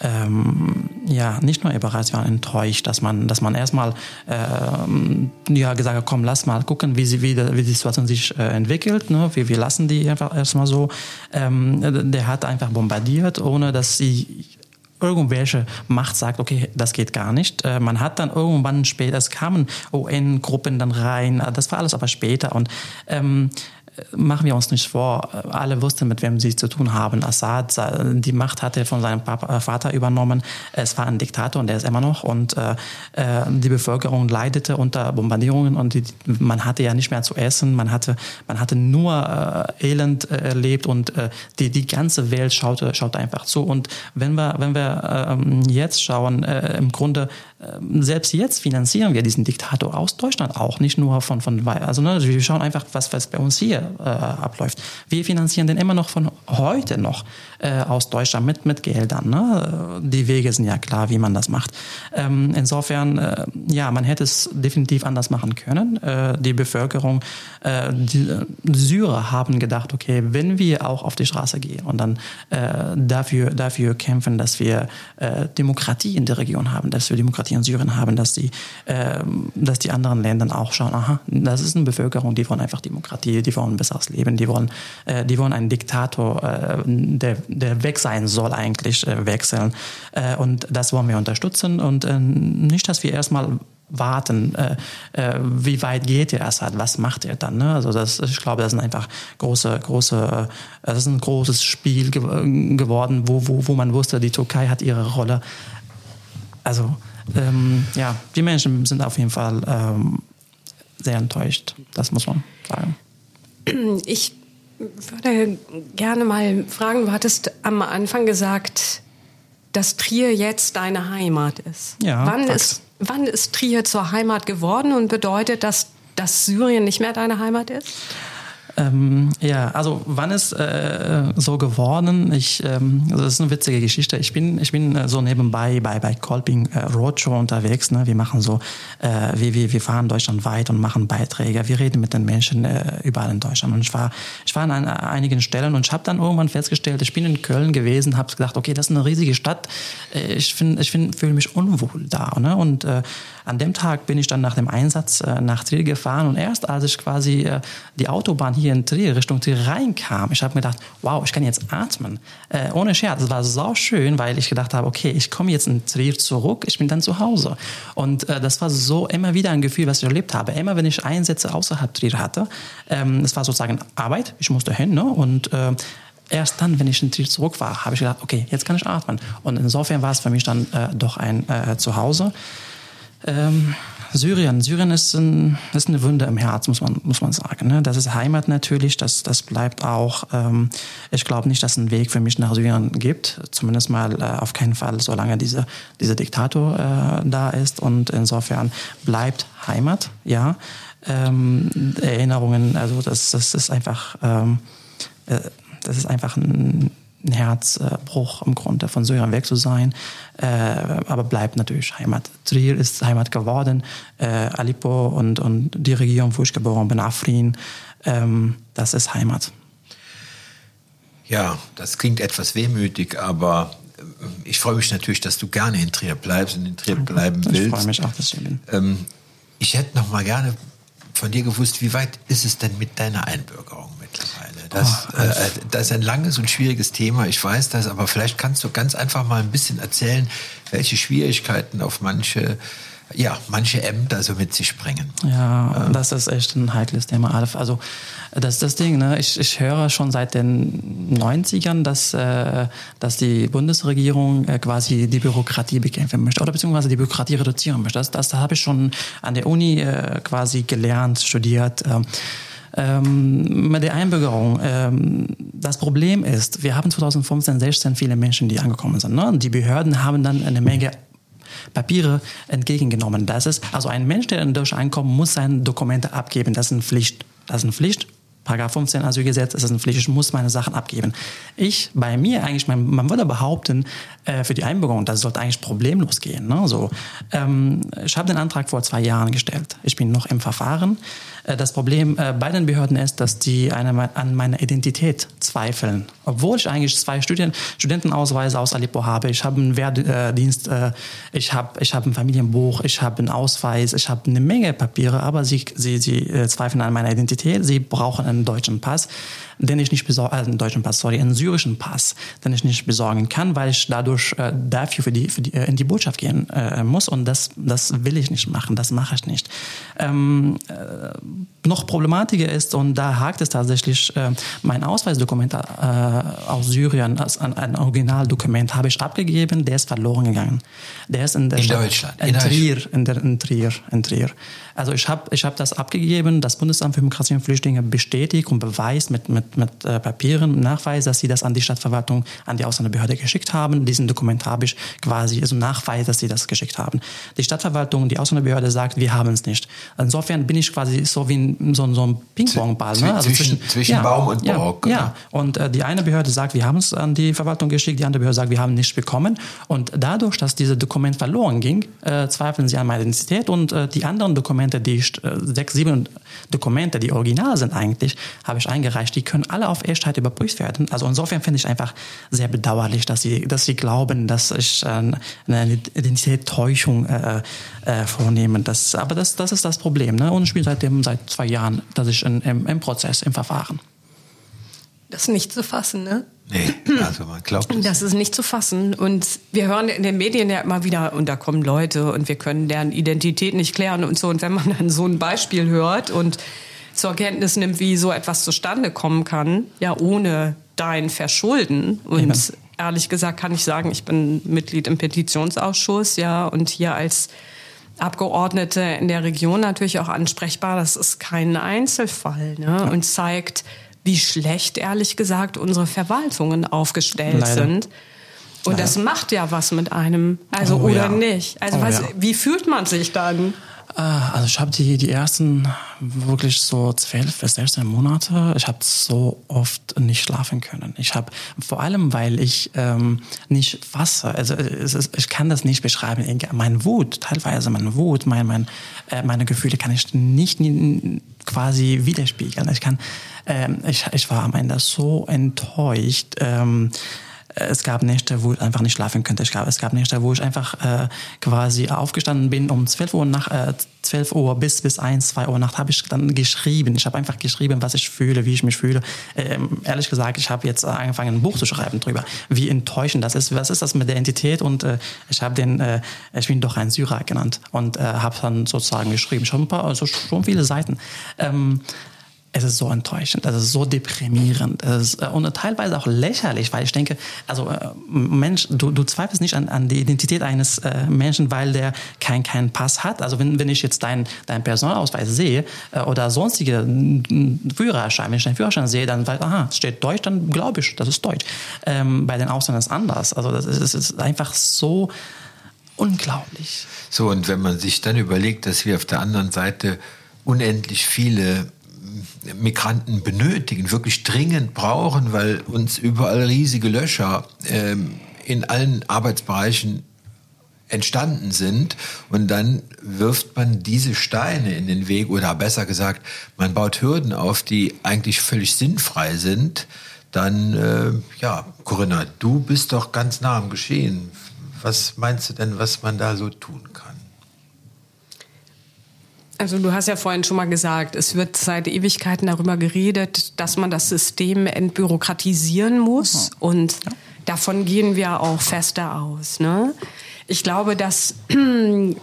ähm, ja nicht nur überrascht, waren enttäuscht, dass man, dass man erstmal ähm, ja gesagt hat, komm, lass mal gucken, wie sie wie, wie die Situation sich äh, entwickelt. Ne? Wir, wir lassen die einfach erstmal so. Ähm, der hat einfach bombardiert, ohne dass sie irgendwelche Macht sagt, okay, das geht gar nicht. Äh, man hat dann irgendwann später, es kamen UN-Gruppen dann rein, das war alles aber später und ähm, machen wir uns nicht vor, alle wussten, mit wem sie zu tun haben. Assad, die Macht hatte von seinem Papa, äh, Vater übernommen. Es war ein Diktator und der ist immer noch. Und äh, äh, die Bevölkerung leidete unter Bombardierungen und die, man hatte ja nicht mehr zu essen. Man hatte, man hatte nur äh, Elend äh, erlebt und äh, die, die ganze Welt schaute, schaute einfach zu. Und wenn wir, wenn wir ähm, jetzt schauen, im Grunde selbst jetzt finanzieren wir diesen Diktator aus Deutschland auch, nicht nur von, von also ne, wir schauen einfach, was, was bei uns hier äh, abläuft. Wir finanzieren den immer noch von heute noch äh, aus Deutschland mit, mit Geldern. Ne? Die Wege sind ja klar, wie man das macht. Ähm, insofern, äh, ja, man hätte es definitiv anders machen können. Äh, die Bevölkerung, äh, die, Syrer haben gedacht, okay, wenn wir auch auf die Straße gehen und dann äh, dafür, dafür kämpfen, dass wir Demokratie in der Region haben, dass wir Demokratie Demokratie in Syrien haben, dass die, äh, dass die anderen Länder auch schauen, aha, das ist eine Bevölkerung, die wollen einfach Demokratie, die wollen ein besseres Leben, die wollen, äh, die wollen einen Diktator, äh, der, der weg sein soll eigentlich, äh, wechseln. Äh, und das wollen wir unterstützen und äh, nicht, dass wir erstmal warten, äh, äh, wie weit geht der Assad, was macht er dann? Ne? Also das, ich glaube, das sind einfach große, große, das ist ein großes Spiel ge geworden, wo, wo, wo man wusste, die Türkei hat ihre Rolle. Also ähm, ja, die Menschen sind auf jeden Fall ähm, sehr enttäuscht. Das muss man sagen. <clears throat> Ich würde gerne mal fragen, du hattest am Anfang gesagt, dass Trier jetzt deine Heimat ist. Ja, wann ist, wann ist Trier zur Heimat geworden und bedeutet das, dass Syrien nicht mehr deine Heimat ist? Ähm, ja, also wann ist äh, so geworden? Ich, ähm, also das ist eine witzige Geschichte. Ich bin, ich bin äh, so nebenbei bei bei Kolping äh, Roadshow unterwegs. Ne? Wir machen so, äh, wir, wir, wir fahren deutschlandweit und machen Beiträge. Wir reden mit den Menschen äh, überall in Deutschland. Und ich war, ich war an ein, einigen Stellen und ich habe dann irgendwann festgestellt, ich bin in Köln gewesen, habe gedacht, okay, das ist eine riesige Stadt. Äh, Ich finde, ich find, fühle mich unwohl da. Ne? Und äh, an dem Tag bin ich dann nach dem Einsatz äh, nach Trier gefahren und erst als ich quasi äh, die Autobahn hier in Trier Richtung Trier reinkam, ich habe mir gedacht, wow, ich kann jetzt atmen. Äh, ohne Scherz, es war so schön, weil ich gedacht habe, okay, ich komme jetzt in Trier zurück, ich bin dann zu Hause. Und äh, das war so immer wieder ein Gefühl, was ich erlebt habe. Immer wenn ich Einsätze außerhalb Trier hatte, ähm, war sozusagen Arbeit, ich musste hin ne? und äh, erst dann, wenn ich in Trier zurück war, habe ich gedacht, okay, jetzt kann ich atmen. Und insofern war es für mich dann äh, doch ein äh, Zuhause. Ähm, Syrien. Syrien ist, ein, ist eine Wunde im Herz, muss man, muss man sagen. Ne? Das ist Heimat natürlich, das, das bleibt auch. Ähm, ich glaube nicht, dass es einen Weg für mich nach Syrien gibt. Zumindest mal äh, auf keinen Fall, solange diese, dieser Diktator äh, da ist. Und insofern bleibt Heimat, ja. Ähm, Erinnerungen, also das, das ist einfach, ähm, äh, das ist einfach ein ein Herzbruch im Grunde von Syrien weg zu sein, äh, aber bleibt natürlich Heimat. Trier ist Heimat geworden, äh, Aleppo und, und die Region, wo ich geboren bin, Afrin, ähm, das ist Heimat. Ja, das klingt etwas wehmütig, aber äh, ich freue mich natürlich, dass du gerne in Trier bleibst und in Trier bleiben willst. Ich freue mich auch, dass ich hier bin. Ähm, ich hätte noch mal gerne von dir gewusst, wie weit ist es denn mit deiner Einbürgerung mittlerweile? Das, Oh, äh, das ist ein langes und schwieriges Thema, ich weiß das, aber vielleicht kannst du ganz einfach mal ein bisschen erzählen, welche Schwierigkeiten auf manche, ja, manche Ämter so mit sich bringen. Ja, das ist echt ein heikles Thema, Alf. Also das ist das Ding, ne? ich, ich höre schon seit den 90ern, dass, äh, dass die Bundesregierung äh, quasi die Bürokratie bekämpfen möchte oder beziehungsweise die Bürokratie reduzieren möchte. Das, das habe ich schon an der Uni äh, quasi gelernt, studiert. Ähm, ähm, mit der Einbürgerung. Ähm, das Problem ist, wir haben 2015, 16 viele Menschen, die angekommen sind. Ne? Die Behörden haben dann eine Menge Papiere entgegengenommen. Das ist, also ein Mensch, der in Deutschland einkommt, muss seine Dokumente abgeben. Das ist eine Pflicht. Das ist eine Pflicht. Paragraph 15 Asylgesetz ist eine Pflicht, ich muss meine Sachen abgeben. Ich, bei mir eigentlich, man, man würde behaupten, äh, für die Einbürgerung, das sollte eigentlich problemlos gehen. Ne? So, ähm, ich habe den Antrag vor zwei Jahren gestellt. Ich bin noch im Verfahren. Äh, das Problem äh, bei den Behörden ist, dass die an meiner Identität zweifeln. Obwohl ich eigentlich zwei Studien, Studentenausweise aus Aleppo habe. Ich habe einen Wehrdienst, äh, ich habe ich hab ein Familienbuch, ich habe einen Ausweis, ich habe eine Menge Papiere, aber sie, sie, sie zweifeln an meiner Identität. Sie brauchen einen deutschen Pass, den ich nicht besorgen, äh, einen deutschen Pass, sorry, einen syrischen Pass, den ich nicht besorgen kann, weil ich dadurch dafür für die, für die, in die Botschaft gehen muss und das, das will ich nicht machen, das mache ich nicht. Ähm, äh, noch problematischer ist, und da hakt es tatsächlich, äh, mein Ausweisdokument äh, aus Syrien, als ein, ein Originaldokument habe ich abgegeben, der ist verloren gegangen. Der ist in der In Stadt, Deutschland, In, in Trier, in, der, in Trier, in Trier. Also ich habe ich hab das abgegeben, das Bundesamt für Migration und Flüchtlinge bestätigt und beweist mit, mit, mit äh, Papieren, Nachweis, dass sie das an die Stadtverwaltung, an die Ausländerbehörde geschickt haben. Diesen Dokument habe ich quasi, also Nachweis, dass sie das geschickt haben. Die Stadtverwaltung, die Ausländerbehörde sagt, wir haben es nicht. Insofern bin ich quasi so wie ein, so, so ein Ping-Pong-Ball. Ne? Also zwischen- zwischen Baum und ja, Burg, Ja, und äh, die eine Behörde sagt, wir haben es an die Verwaltung geschickt, die andere Behörde sagt, wir haben nichts bekommen. Und dadurch, dass dieses Dokument verloren ging, äh, zweifeln sie an meiner Identität und äh, die anderen Dokumente, die äh, sechs, sieben Dokumente, die original sind eigentlich, habe ich eingereicht, die können alle auf Echtheit überprüft werden. Also insofern finde ich einfach sehr bedauerlich, dass sie, dass sie glauben, dass ich äh, eine Identitätstäuschung äh, äh, vornehme. Das, aber das, das ist das Problem. Ne? Und ich bin seitdem seit zwei Jahren, dass ich in, im, im Prozess, im Verfahren. Das ist nicht zu fassen, ne? Nee, also man glaubt es. Das ist nicht zu fassen. Und wir hören in den Medien ja immer wieder, und da kommen Leute und wir können deren Identität nicht klären und so. Und wenn man dann so ein Beispiel hört und zur Kenntnis nimmt, wie so etwas zustande kommen kann, ja, ohne dein Verschulden. Und Eben. ehrlich gesagt kann ich sagen, ich bin Mitglied im Petitionsausschuss, ja, und hier als Abgeordnete in der Region natürlich auch ansprechbar. Das ist kein Einzelfall ne? und zeigt, wie schlecht, ehrlich gesagt, unsere Verwaltungen aufgestellt Leider. sind. Und Leider. das macht ja was mit einem, also oh, oder ja. nicht. Also oh, was, ja. wie fühlt man sich dann? Ah, also ich habe die, die ersten wirklich so zwölf bis 16 Monate, ich habe so oft nicht schlafen können. Ich habe vor allem, weil ich ähm, nicht fasse, also ist, ich kann das nicht beschreiben. Mein Wut, teilweise mein Wut, mein, mein, äh, meine Gefühle kann ich nicht quasi widerspiegeln. Ich kann, ähm, ich, ich war am Ende so enttäuscht. Ähm, es gab Nächte, wo ich einfach nicht schlafen könnte. Ich glaube, es gab Nächte, wo ich einfach äh, quasi aufgestanden bin um 12 Uhr nach äh, 12 Uhr bis bis 1, 2 Uhr Nacht habe ich dann geschrieben. Ich habe einfach geschrieben, was ich fühle, wie ich mich fühle. Ähm, ehrlich gesagt, ich habe jetzt angefangen, ein Buch zu schreiben drüber, wie enttäuschend das ist. Was ist das mit der Identität? Und äh, ich habe den, äh, ich bin doch ein Syrer genannt und äh, habe dann sozusagen geschrieben. Schon ein paar, also schon viele Seiten. Ähm, es ist so enttäuschend, es ist so deprimierend es ist, äh, und teilweise auch lächerlich, weil ich denke, also äh, Mensch, du, du zweifelst nicht an, an die Identität eines äh, Menschen, weil der keinen kein Pass hat. Also wenn, wenn ich jetzt deinen dein Personalausweis sehe äh, oder sonstige Führerschein, wenn ich deinen Führerschein sehe, dann weiß aha, es steht Deutsch, dann glaube ich, das ist Deutsch. Ähm, bei den Ausländern ist es anders. Also das ist, das ist einfach so unglaublich. So, und wenn man sich dann überlegt, dass wir auf der anderen Seite unendlich viele Migranten benötigen, wirklich dringend brauchen, weil uns überall riesige Löcher ähm, in allen Arbeitsbereichen entstanden sind und dann wirft man diese Steine in den Weg oder besser gesagt, man baut Hürden auf, die eigentlich völlig sinnfrei sind, dann, äh, ja, Corinna, du bist doch ganz nah am Geschehen. Was meinst du denn, was man da so tun kann? Also du hast ja vorhin schon mal gesagt, es wird seit Ewigkeiten darüber geredet, dass man das System entbürokratisieren muss. Mhm. Und ja. davon gehen wir auch fester aus. Ne? Ich glaube, dass <clears throat>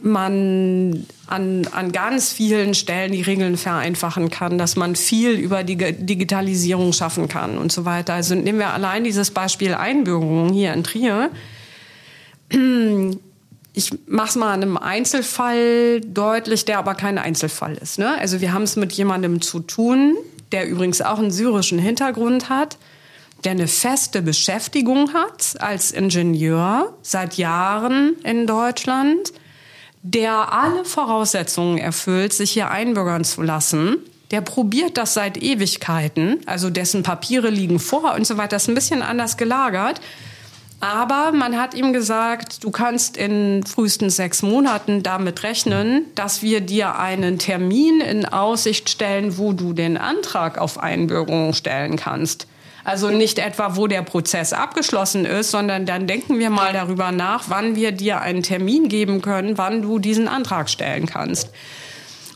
man an, an ganz vielen Stellen die Regeln vereinfachen kann, dass man viel über die Digitalisierung schaffen kann und so weiter. Also nehmen wir allein dieses Beispiel Einbürgerung hier in Trier <clears throat> ich mache es mal an einem Einzelfall deutlich, der aber kein Einzelfall ist. Ne? Also wir haben es mit jemandem zu tun, der übrigens auch einen syrischen Hintergrund hat, der eine feste Beschäftigung hat als Ingenieur seit Jahren in Deutschland, der alle Voraussetzungen erfüllt, sich hier einbürgern zu lassen. Der probiert das seit Ewigkeiten, also dessen Papiere liegen vor und so weiter. Das ist ein bisschen anders gelagert. Aber man hat ihm gesagt, du kannst in frühestens sechs Monaten damit rechnen, dass wir dir einen Termin in Aussicht stellen, wo du den Antrag auf Einbürgerung stellen kannst. Also nicht etwa, wo der Prozess abgeschlossen ist, sondern dann denken wir mal darüber nach, wann wir dir einen Termin geben können, wann du diesen Antrag stellen kannst.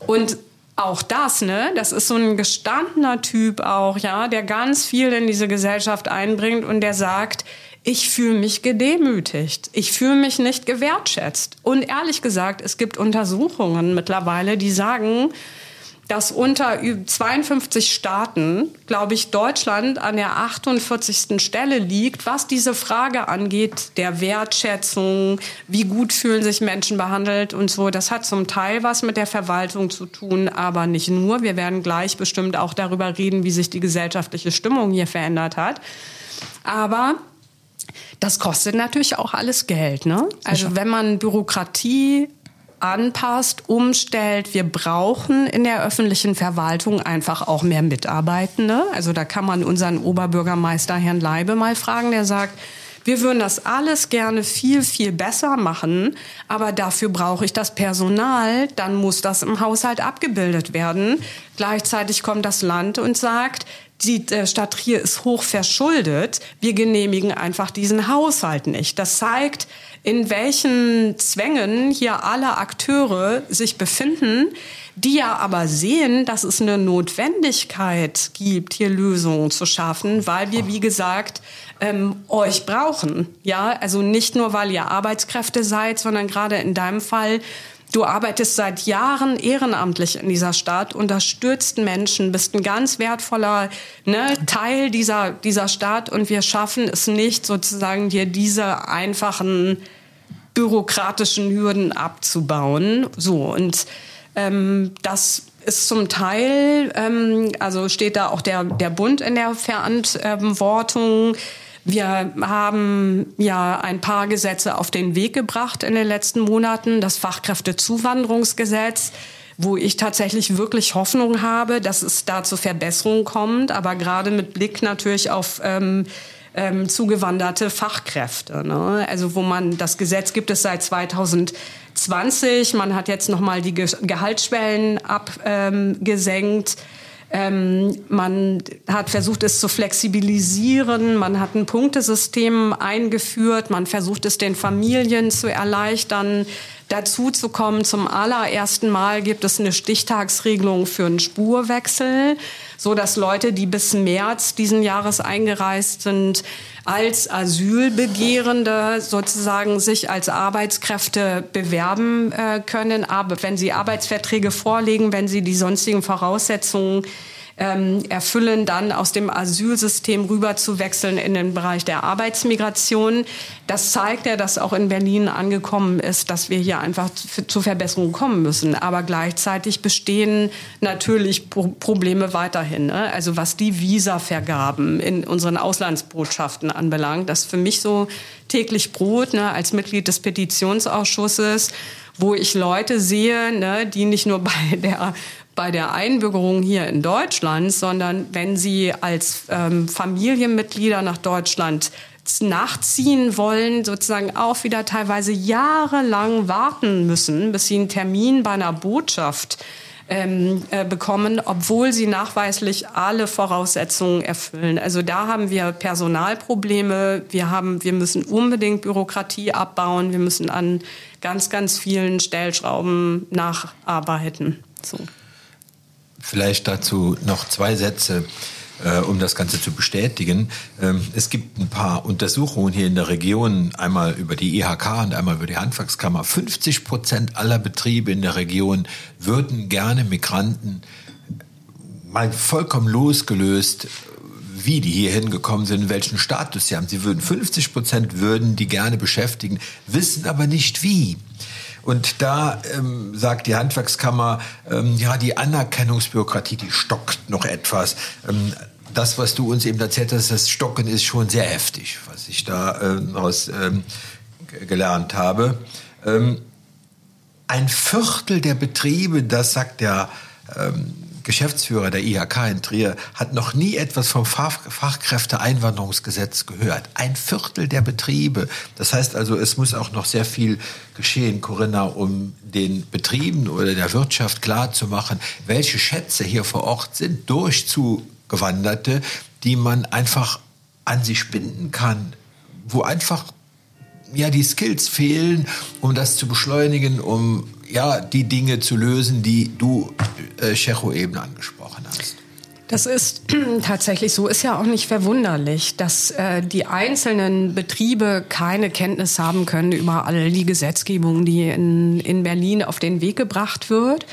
Und auch das, ne, das ist so ein gestandener Typ auch, ja, der ganz viel in diese Gesellschaft einbringt und der sagt, ich fühle mich gedemütigt. Ich fühle mich nicht gewertschätzt. Und ehrlich gesagt, es gibt Untersuchungen mittlerweile, die sagen, dass unter 52 Staaten, glaube ich, Deutschland an der 48. Stelle liegt, was diese Frage angeht, der Wertschätzung, wie gut fühlen sich Menschen behandelt und so. Das hat zum Teil was mit der Verwaltung zu tun, aber nicht nur. Wir werden gleich bestimmt auch darüber reden, wie sich die gesellschaftliche Stimmung hier verändert hat. Aber das kostet natürlich auch alles Geld. Ne? Also wenn man Bürokratie anpasst, umstellt. Wir brauchen in der öffentlichen Verwaltung einfach auch mehr Mitarbeitende. Also da kann man unseren Oberbürgermeister Herrn Leibe mal fragen, der sagt, wir würden das alles gerne viel, viel besser machen, aber dafür brauche ich das Personal, dann muss das im Haushalt abgebildet werden. Gleichzeitig kommt das Land und sagt, die äh, Stadt Trier ist hoch verschuldet. Wir genehmigen einfach diesen Haushalt nicht. Das zeigt, in welchen Zwängen hier alle Akteure sich befinden, die ja aber sehen, dass es eine Notwendigkeit gibt, hier Lösungen zu schaffen, weil wir, wie gesagt, ähm, euch brauchen. Ja, also nicht nur, weil ihr Arbeitskräfte seid, sondern gerade in deinem Fall Du arbeitest seit Jahren ehrenamtlich in dieser Stadt, unterstützt Menschen, bist ein ganz wertvoller ne, Teil dieser, dieser Stadt und wir schaffen es nicht, sozusagen dir diese einfachen bürokratischen Hürden abzubauen. So und ähm, das ist zum Teil, ähm, also steht da auch der, der Bund in der Verantwortung. Wir haben ja ein paar Gesetze auf den Weg gebracht in den letzten Monaten. Das Fachkräftezuwanderungsgesetz, wo ich tatsächlich wirklich Hoffnung habe, dass es da zu Verbesserungen kommt, aber gerade mit Blick natürlich auf ähm, ähm, zugewanderte Fachkräfte. Ne? Also wo man das Gesetz gibt es seit 2020. Man hat jetzt noch mal die Ge Gehaltsschwellen abgesenkt. Ähm, man hat versucht, es zu flexibilisieren. Man hat ein Punktesystem eingeführt. Man versucht, es den Familien zu erleichtern, dazu zu kommen. Zum allerersten Mal gibt es eine Stichtagsregelung für einen Spurwechsel so dass Leute, die bis März diesen Jahres eingereist sind, als Asylbegehrende sozusagen sich als Arbeitskräfte bewerben äh, können. Aber wenn sie Arbeitsverträge vorlegen, wenn sie die sonstigen Voraussetzungen ähm, erfüllen, dann aus dem Asylsystem rüber zu wechseln in den Bereich der Arbeitsmigration. Das zeigt ja, dass auch in Berlin angekommen ist, dass wir hier einfach zu Verbesserungen kommen müssen. Aber gleichzeitig bestehen natürlich Probleme weiterhin. Ne? Also was die Visavergaben in unseren Auslandsbotschaften anbelangt, das ist für mich so täglich Brot ne, als Mitglied des Petitionsausschusses wo ich Leute sehe, ne, die nicht nur bei der bei der Einbürgerung hier in Deutschland, sondern wenn sie als ähm, Familienmitglieder nach Deutschland nachziehen wollen, sozusagen auch wieder teilweise jahrelang warten müssen, bis sie einen Termin bei einer Botschaft ähm, äh, bekommen, obwohl sie nachweislich alle Voraussetzungen erfüllen. Also da haben wir Personalprobleme. Wir haben, wir müssen unbedingt Bürokratie abbauen. Wir müssen an ganz, ganz vielen Stellschrauben nacharbeiten. So. Vielleicht dazu noch zwei Sätze, äh, um das Ganze zu bestätigen. Ähm, es gibt ein paar Untersuchungen hier in der Region, einmal über die IHK und einmal über die Handwerkskammer. 50 Prozent aller Betriebe in der Region würden gerne Migranten mal vollkommen losgelöst wie die hier hingekommen sind, welchen Status sie haben. Sie würden 50 Prozent würden die gerne beschäftigen, wissen aber nicht wie. Und da ähm, sagt die Handwerkskammer, ähm, ja, die Anerkennungsbürokratie, die stockt noch etwas. Ähm, das, was du uns eben erzählt hast, das Stocken ist schon sehr heftig, was ich da ähm, aus, ähm, gelernt habe. Ähm, ein Viertel der Betriebe, das sagt der ähm, Geschäftsführer der IHK in Trier, hat noch nie etwas vom Fach Fachkräfteeinwanderungsgesetz gehört. Ein Viertel der Betriebe. Das heißt also, es muss auch noch sehr viel geschehen, Corinna, um den Betrieben oder der Wirtschaft klarzumachen, welche Schätze hier vor Ort sind, durchzugewanderte, die man einfach an sich binden kann, wo einfach ja die Skills fehlen, um das zu beschleunigen, um ja, die Dinge zu lösen, die du, äh, Checho, eben angesprochen hast. Das ist <clears throat> tatsächlich so, ist ja auch nicht verwunderlich, dass äh, die einzelnen Betriebe keine Kenntnis haben können über all die Gesetzgebung, die in, in Berlin auf den Weg gebracht wird.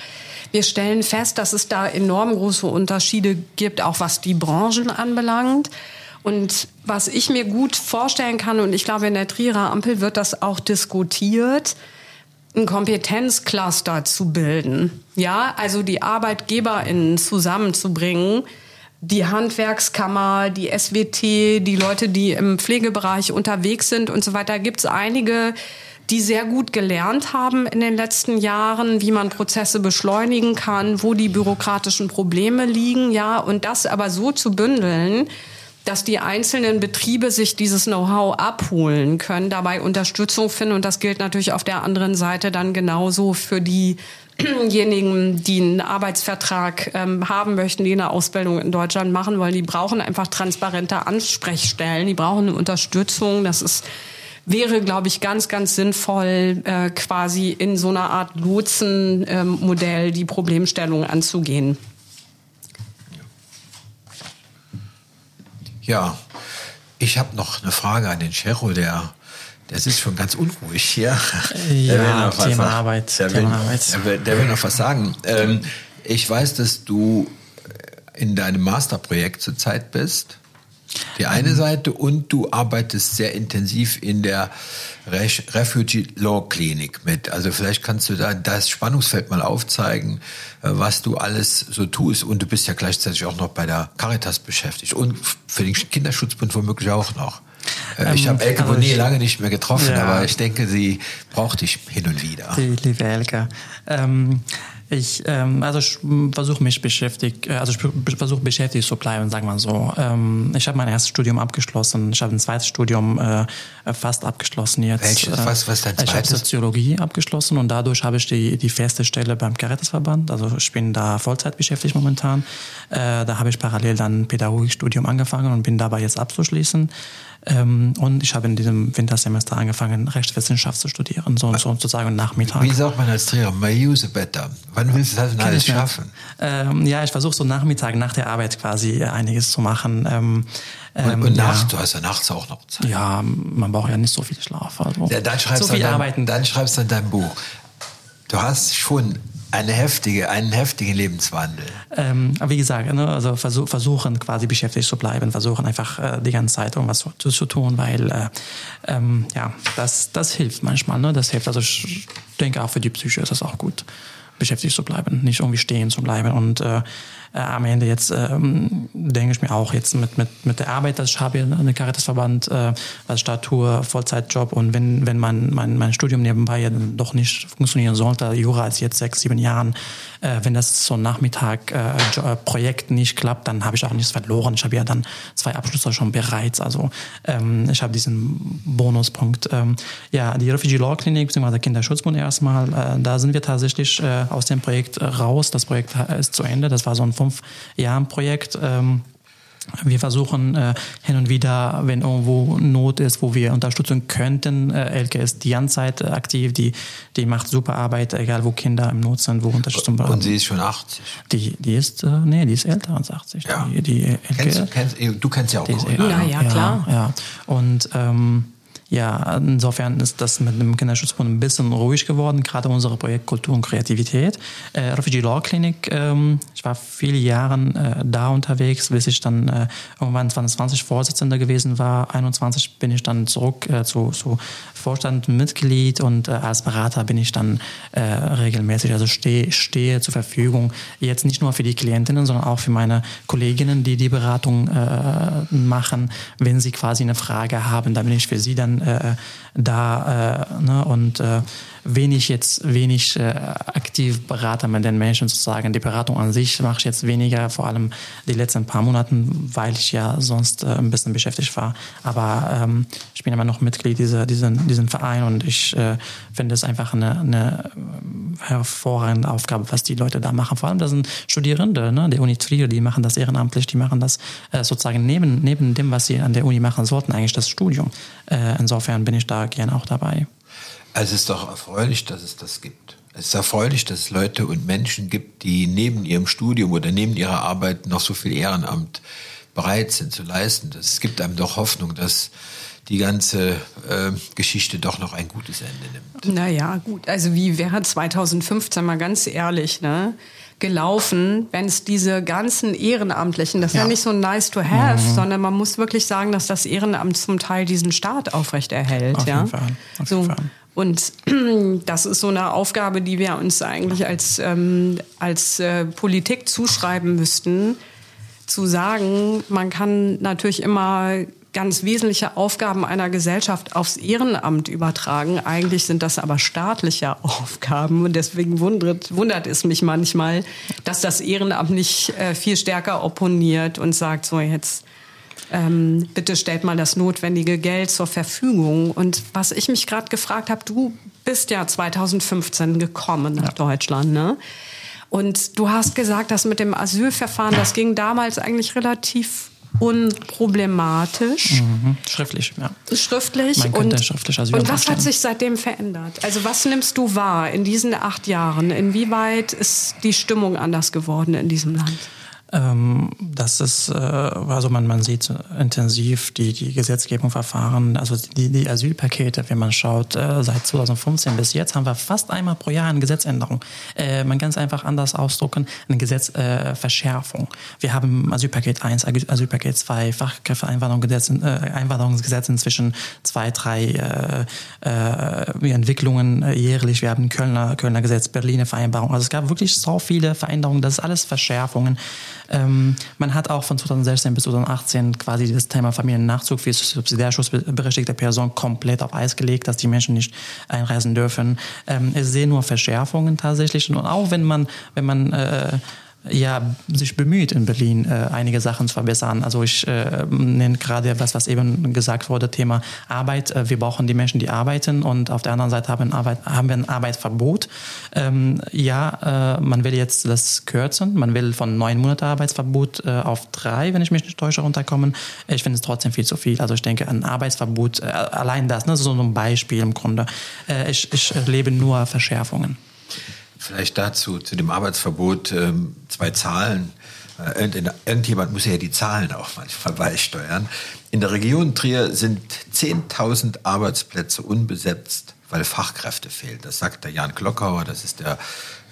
Wir stellen fest, dass es da enorm große Unterschiede gibt, auch was die Branchen anbelangt. Und was ich mir gut vorstellen kann, und ich glaube, in der Trierer Ampel wird das auch diskutiert, ein Kompetenzcluster zu bilden. Ja, also die ArbeitgeberInnen zusammenzubringen, die Handwerkskammer, die SWT, die Leute, die im Pflegebereich unterwegs sind und so weiter. Gibt es einige, die sehr gut gelernt haben in den letzten Jahren, wie man Prozesse beschleunigen kann, wo die bürokratischen Probleme liegen, ja, und das aber so zu bündeln, dass die einzelnen Betriebe sich dieses Know-how abholen können, dabei Unterstützung finden. Und das gilt natürlich auf der anderen Seite dann genauso für diejenigen, die einen Arbeitsvertrag ähm, haben möchten, die eine Ausbildung in Deutschland machen wollen. Die brauchen einfach transparente Ansprechstellen, die brauchen Unterstützung. Das ist wäre, glaube ich, ganz, ganz sinnvoll, äh, quasi in so einer Art Lotsenmodell ähm, die Problemstellung anzugehen. Ja, ich habe noch eine Frage an den Cheryl, der der sitzt schon ganz unruhig hier. Ja, Thema was, Arbeit. Der, Thema will, Arbeit. Der, will, der will noch was sagen. Ähm, ich weiß, dass du in deinem Masterprojekt zurzeit bist. Die eine Seite und du arbeitest sehr intensiv in der Refugee Law Klinik mit. Also vielleicht kannst du da das Spannungsfeld mal aufzeigen, äh, was du alles so tust. Und du bist ja gleichzeitig auch noch bei der Caritas beschäftigt und für den Kinderschutzbund womöglich auch noch. Äh, ich ähm, habe Elke also Bonnet lange nicht mehr getroffen, ja. aber ich denke, sie braucht dich hin und wieder. Die liebe Elke. Ähm, ich, ähm, also versuche mich beschäftigt, äh, also versuche beschäftigt zu bleiben, sagen wir so. Ähm, ich habe mein erstes Studium abgeschlossen, ich habe ein zweites Studium äh, fast abgeschlossen jetzt. Welches? Äh, was, was dein zweites? Ich habe Soziologie abgeschlossen und dadurch habe ich die, die feste Stelle beim Caritasverband. Also ich bin da Vollzeit beschäftigt momentan. Äh, da habe ich parallel dann Pädagogikstudium angefangen und bin dabei jetzt abzuschließen. Ähm, und ich habe in diesem Wintersemester angefangen, Rechtswissenschaft zu studieren, so, so sozusagen Nachmittag. Wie sagt man als Trainer? May use better. Wann willst du das denn alles schaffen? Ähm, ja, ich versuche so Nachmittag nach der Arbeit quasi einiges zu machen. Ähm, und, und nachts, ja. du hast ja nachts auch noch Zeit. Ja, man braucht ja nicht so viel Schlaf. Also ja, dann schreibst so viel dann, arbeiten. Dann schreibst du in dein Buch. Du hast schon eine heftige, einen heftigen Lebenswandel. Ähm, wie gesagt, ne, also versuch, versuchen quasi beschäftigt zu bleiben, versuchen einfach äh, die ganze Zeit irgendwas zu, zu tun, weil äh, ähm, ja, das, das hilft manchmal. Ne? Das hilft. Also ich denke auch für die Psyche ist das auch gut, beschäftigt zu bleiben, nicht irgendwie stehen zu bleiben und äh, äh, am Ende jetzt ähm, denke ich mir auch jetzt mit, mit, mit der Arbeit, dass ich habe eine Caritasverband, äh, als Statur, Vollzeitjob. Und wenn, wenn mein, mein, mein Studium nebenbei ja doch nicht funktionieren sollte, Jura als jetzt sechs, sieben Jahren, äh, wenn das so ein Nachmittag äh, äh, nicht klappt, dann habe ich auch nichts verloren. Ich habe ja dann zwei Abschlüsse schon bereits, also ähm, ich habe diesen Bonuspunkt. Ähm, ja, die Refugee Law Clinic bzw. Kinderschutzbund erstmal, äh, da sind wir tatsächlich äh, aus dem Projekt raus. Das Projekt ist zu Ende. Das war so ein fünf Jahren Projekt. Ähm, wir versuchen äh, hin und wieder, wenn irgendwo Not ist, wo wir unterstützen könnten. Äh, Elke ist die ganze Zeit aktiv, die, die macht super Arbeit, egal wo Kinder im Not sind, wo Unterstützung brauchen. Und sie ist schon 80? Die, die ist, äh, nee, die ist älter als 80. Ja. Die, die Elke, kennst, kennst, du kennst ja auch Corinna. Ja, ja, klar. Ja, ja. Und ähm, ja, insofern ist das mit dem Kinderschutzbund ein bisschen ruhig geworden, gerade unser Projekt Kultur und Kreativität. Äh, Refugee Law Clinic, ähm, ich war viele Jahre äh, da unterwegs, bis ich dann äh, irgendwann 2020 Vorsitzender gewesen war. 21 bin ich dann zurück äh, zu, zu Vorstand Mitglied und äh, als Berater bin ich dann äh, regelmäßig, also stehe, stehe zur Verfügung, jetzt nicht nur für die Klientinnen, sondern auch für meine Kolleginnen, die die Beratung äh, machen, wenn sie quasi eine Frage haben, da bin ich für sie dann äh, da äh, ne? und äh, wenig jetzt wenig äh, aktiv Berater mit den Menschen sozusagen. Die Beratung an sich mache ich jetzt weniger, vor allem die letzten paar Monaten, weil ich ja sonst äh, ein bisschen beschäftigt war. Aber ähm, ich bin immer noch Mitglied dieser diesen diesen Verein und ich äh, finde es einfach eine, eine hervorragende Aufgabe, was die Leute da machen. Vor allem das sind Studierende ne, der Uni Trier, die machen das ehrenamtlich, die machen das äh, sozusagen neben neben dem, was sie an der Uni machen sollten, eigentlich das Studium. Äh, insofern bin ich da gerne auch dabei. Also es ist doch erfreulich, dass es das gibt. Es ist erfreulich, dass es Leute und Menschen gibt, die neben ihrem Studium oder neben ihrer Arbeit noch so viel Ehrenamt bereit sind zu leisten. Es gibt einem doch Hoffnung, dass die ganze äh, Geschichte doch noch ein gutes Ende nimmt. Naja, gut. Also wie wäre 2015 mal ganz ehrlich, ne? gelaufen, wenn es diese ganzen Ehrenamtlichen, das ist ja, ja nicht so nice to have, mhm. sondern man muss wirklich sagen, dass das Ehrenamt zum Teil diesen Staat aufrechterhält. Auf ja? jeden Fall. Auf so. jeden Fall. Und <clears throat> das ist so eine Aufgabe, die wir uns eigentlich als, ähm, als äh, Politik zuschreiben müssten, zu sagen, man kann natürlich immer ganz wesentliche Aufgaben einer Gesellschaft aufs Ehrenamt übertragen. Eigentlich sind das aber staatliche <laughs> Aufgaben und deswegen wundert, wundert es mich manchmal, dass das Ehrenamt nicht äh, viel stärker opponiert und sagt, so jetzt ähm, bitte stellt mal das notwendige Geld zur Verfügung. Und was ich mich gerade gefragt habe, du bist ja 2015 gekommen nach ja. Deutschland, ne? Und du hast gesagt, dass mit dem Asylverfahren, das ging damals eigentlich relativ unproblematisch. Mhm. Schriftlich, ja. Schriftlich. Man könnte und, schriftlich Asyl und was hat sich seitdem verändert? Also was nimmst du wahr in diesen acht Jahren? Inwieweit ist die Stimmung anders geworden in diesem Land? Ähm, das ist, äh, also man, man sieht intensiv die, die Gesetzgebung, Verfahren, also die, die Asylpakete, wenn man schaut, äh, seit 2015 bis jetzt haben wir fast einmal pro Jahr eine Gesetzänderung. Äh, man kann es einfach anders ausdrucken, eine Gesetzverschärfung. Wir haben Asylpaket 1, Asylpaket 2, Fachkräfteeinwanderungsgesetz äh, Einwanderungsgesetz inzwischen zwei, drei äh, äh, Entwicklungen äh, jährlich. Wir haben Kölner, Kölner Gesetz, Berliner Vereinbarung. Also es gab wirklich so viele Veränderungen, das ist alles Verschärfungen. Ähm, man hat auch von 2016 bis 2018 quasi das Thema Familiennachzug für subsidiärschutzberechtigte Personen komplett auf Eis gelegt, dass die Menschen nicht einreisen dürfen. Ähm, ich sehe nur Verschärfungen tatsächlich. Und auch wenn man, wenn man äh, ja, sich bemüht, in Berlin äh, einige Sachen zu verbessern. Also ich äh, nenne gerade was, was eben gesagt wurde, Thema Arbeit. Äh, wir brauchen die Menschen, die arbeiten und auf der anderen Seite haben, Arbeit, haben wir ein Arbeitsverbot. Ähm, ja, äh, man will jetzt das kürzen. Man will von neun Monate Arbeitsverbot äh, auf drei, wenn ich mich nicht täusche, runterkommen. Ich finde es trotzdem viel zu viel. Also ich denke, ein Arbeitsverbot, äh, allein das, ne, so ein Beispiel im Grunde. Ich, ich erlebe nur Verschärfungen. Vielleicht dazu, zu dem Arbeitsverbot, ähm, zwei Zahlen. Äh, irgendjemand muss ja die Zahlen auch manchmal <laughs> beisteuern. In der Region Trier sind 10.000 Arbeitsplätze unbesetzt, weil Fachkräfte fehlen. Das sagt der Jan Glockauer, das ist der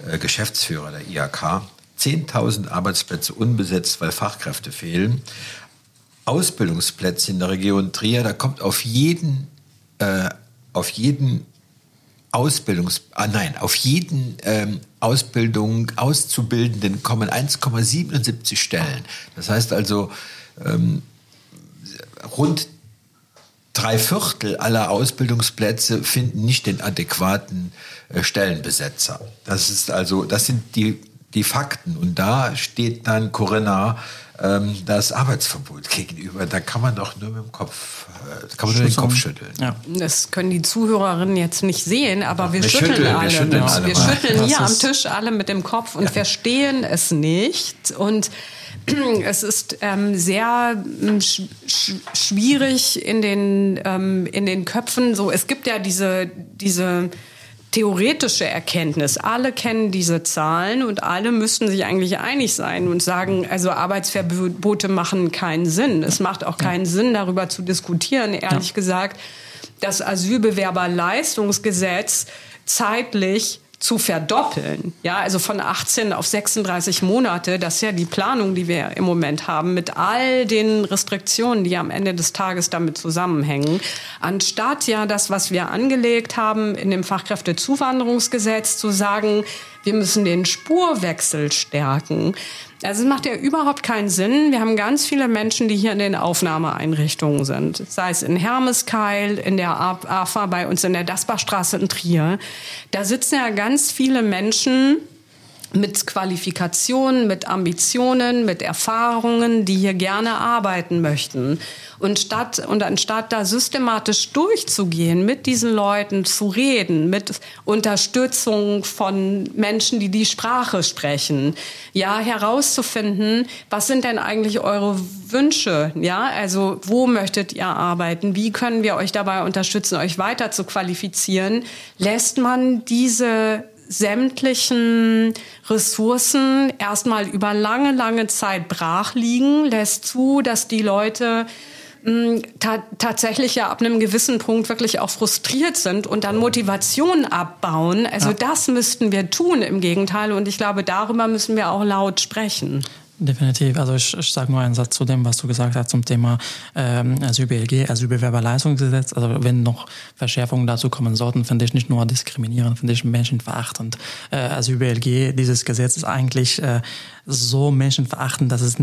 äh, Geschäftsführer der IHK. 10.000 Arbeitsplätze unbesetzt, weil Fachkräfte fehlen. Ausbildungsplätze in der Region Trier, da kommt auf jeden, äh, auf jeden Ausbildungs, ah nein, auf jeden ähm, Ausbildung Auszubildenden kommen 1,77 Stellen. Das heißt also ähm, rund drei Viertel aller Ausbildungsplätze finden nicht den adäquaten äh, Stellenbesetzer. Das ist also, das sind die die Fakten und da steht dann Corinna ähm, das Arbeitsverbot gegenüber. Da kann man doch nur mit dem Kopf, äh, kann man nur den Kopf schütteln. Ja. Das können die Zuhörerinnen jetzt nicht sehen, aber wir, wir schütteln, schütteln, alle. Wir schütteln, alle wir schütteln hier am Tisch alle mit dem Kopf und ja. verstehen es nicht. Und <clears throat> es ist ähm, sehr ähm, sch schwierig in den, ähm, in den Köpfen. So, es gibt ja diese, diese theoretische Erkenntnis. Alle kennen diese Zahlen und alle müssten sich eigentlich einig sein und sagen, also Arbeitsverbote machen keinen Sinn. Es macht auch keinen Sinn, darüber zu diskutieren, ehrlich ja. gesagt. Das Asylbewerberleistungsgesetz zeitlich zu verdoppeln. Ja, also von 18 auf 36 Monate. Das ist ja die Planung, die wir im Moment haben, mit all den Restriktionen, die am Ende des Tages damit zusammenhängen. Anstatt ja das, was wir angelegt haben in dem Fachkräftezuwanderungsgesetz, zu sagen, wir müssen den Spurwechsel stärken. Also es macht ja überhaupt keinen Sinn. Wir haben ganz viele Menschen, die hier in den Aufnahmeeinrichtungen sind. Sei es in Hermeskeil, in der AFA, bei uns in der Dasbachstraße in Trier. Da sitzen ja ganz viele Menschen, mit Qualifikationen, mit Ambitionen, mit Erfahrungen, die hier gerne arbeiten möchten. Und statt, und anstatt da systematisch durchzugehen, mit diesen Leuten zu reden, mit Unterstützung von Menschen, die die Sprache sprechen, ja, herauszufinden, was sind denn eigentlich eure Wünsche? Ja, also, wo möchtet ihr arbeiten? Wie können wir euch dabei unterstützen, euch weiter zu qualifizieren? Lässt man diese sämtlichen Ressourcen erstmal über lange, lange Zeit brach liegen, lässt zu, dass die Leute hm, ta tatsächlich ja ab einem gewissen Punkt wirklich auch frustriert sind und dann Motivation abbauen. Also ja. das müssten wir tun im Gegenteil und ich glaube, darüber müssen wir auch laut sprechen. Definitiv. Also ich, ich sage nur einen Satz zu dem, was du gesagt hast zum Thema ähm, Asyl-BLG, Asylbewerberleistungsgesetz. Also wenn noch Verschärfungen dazu kommen sollten, finde ich nicht nur diskriminierend, finde ich menschenverachtend. Äh, Asyl-BLG, dieses Gesetz ist eigentlich äh, so menschenverachtend, dass es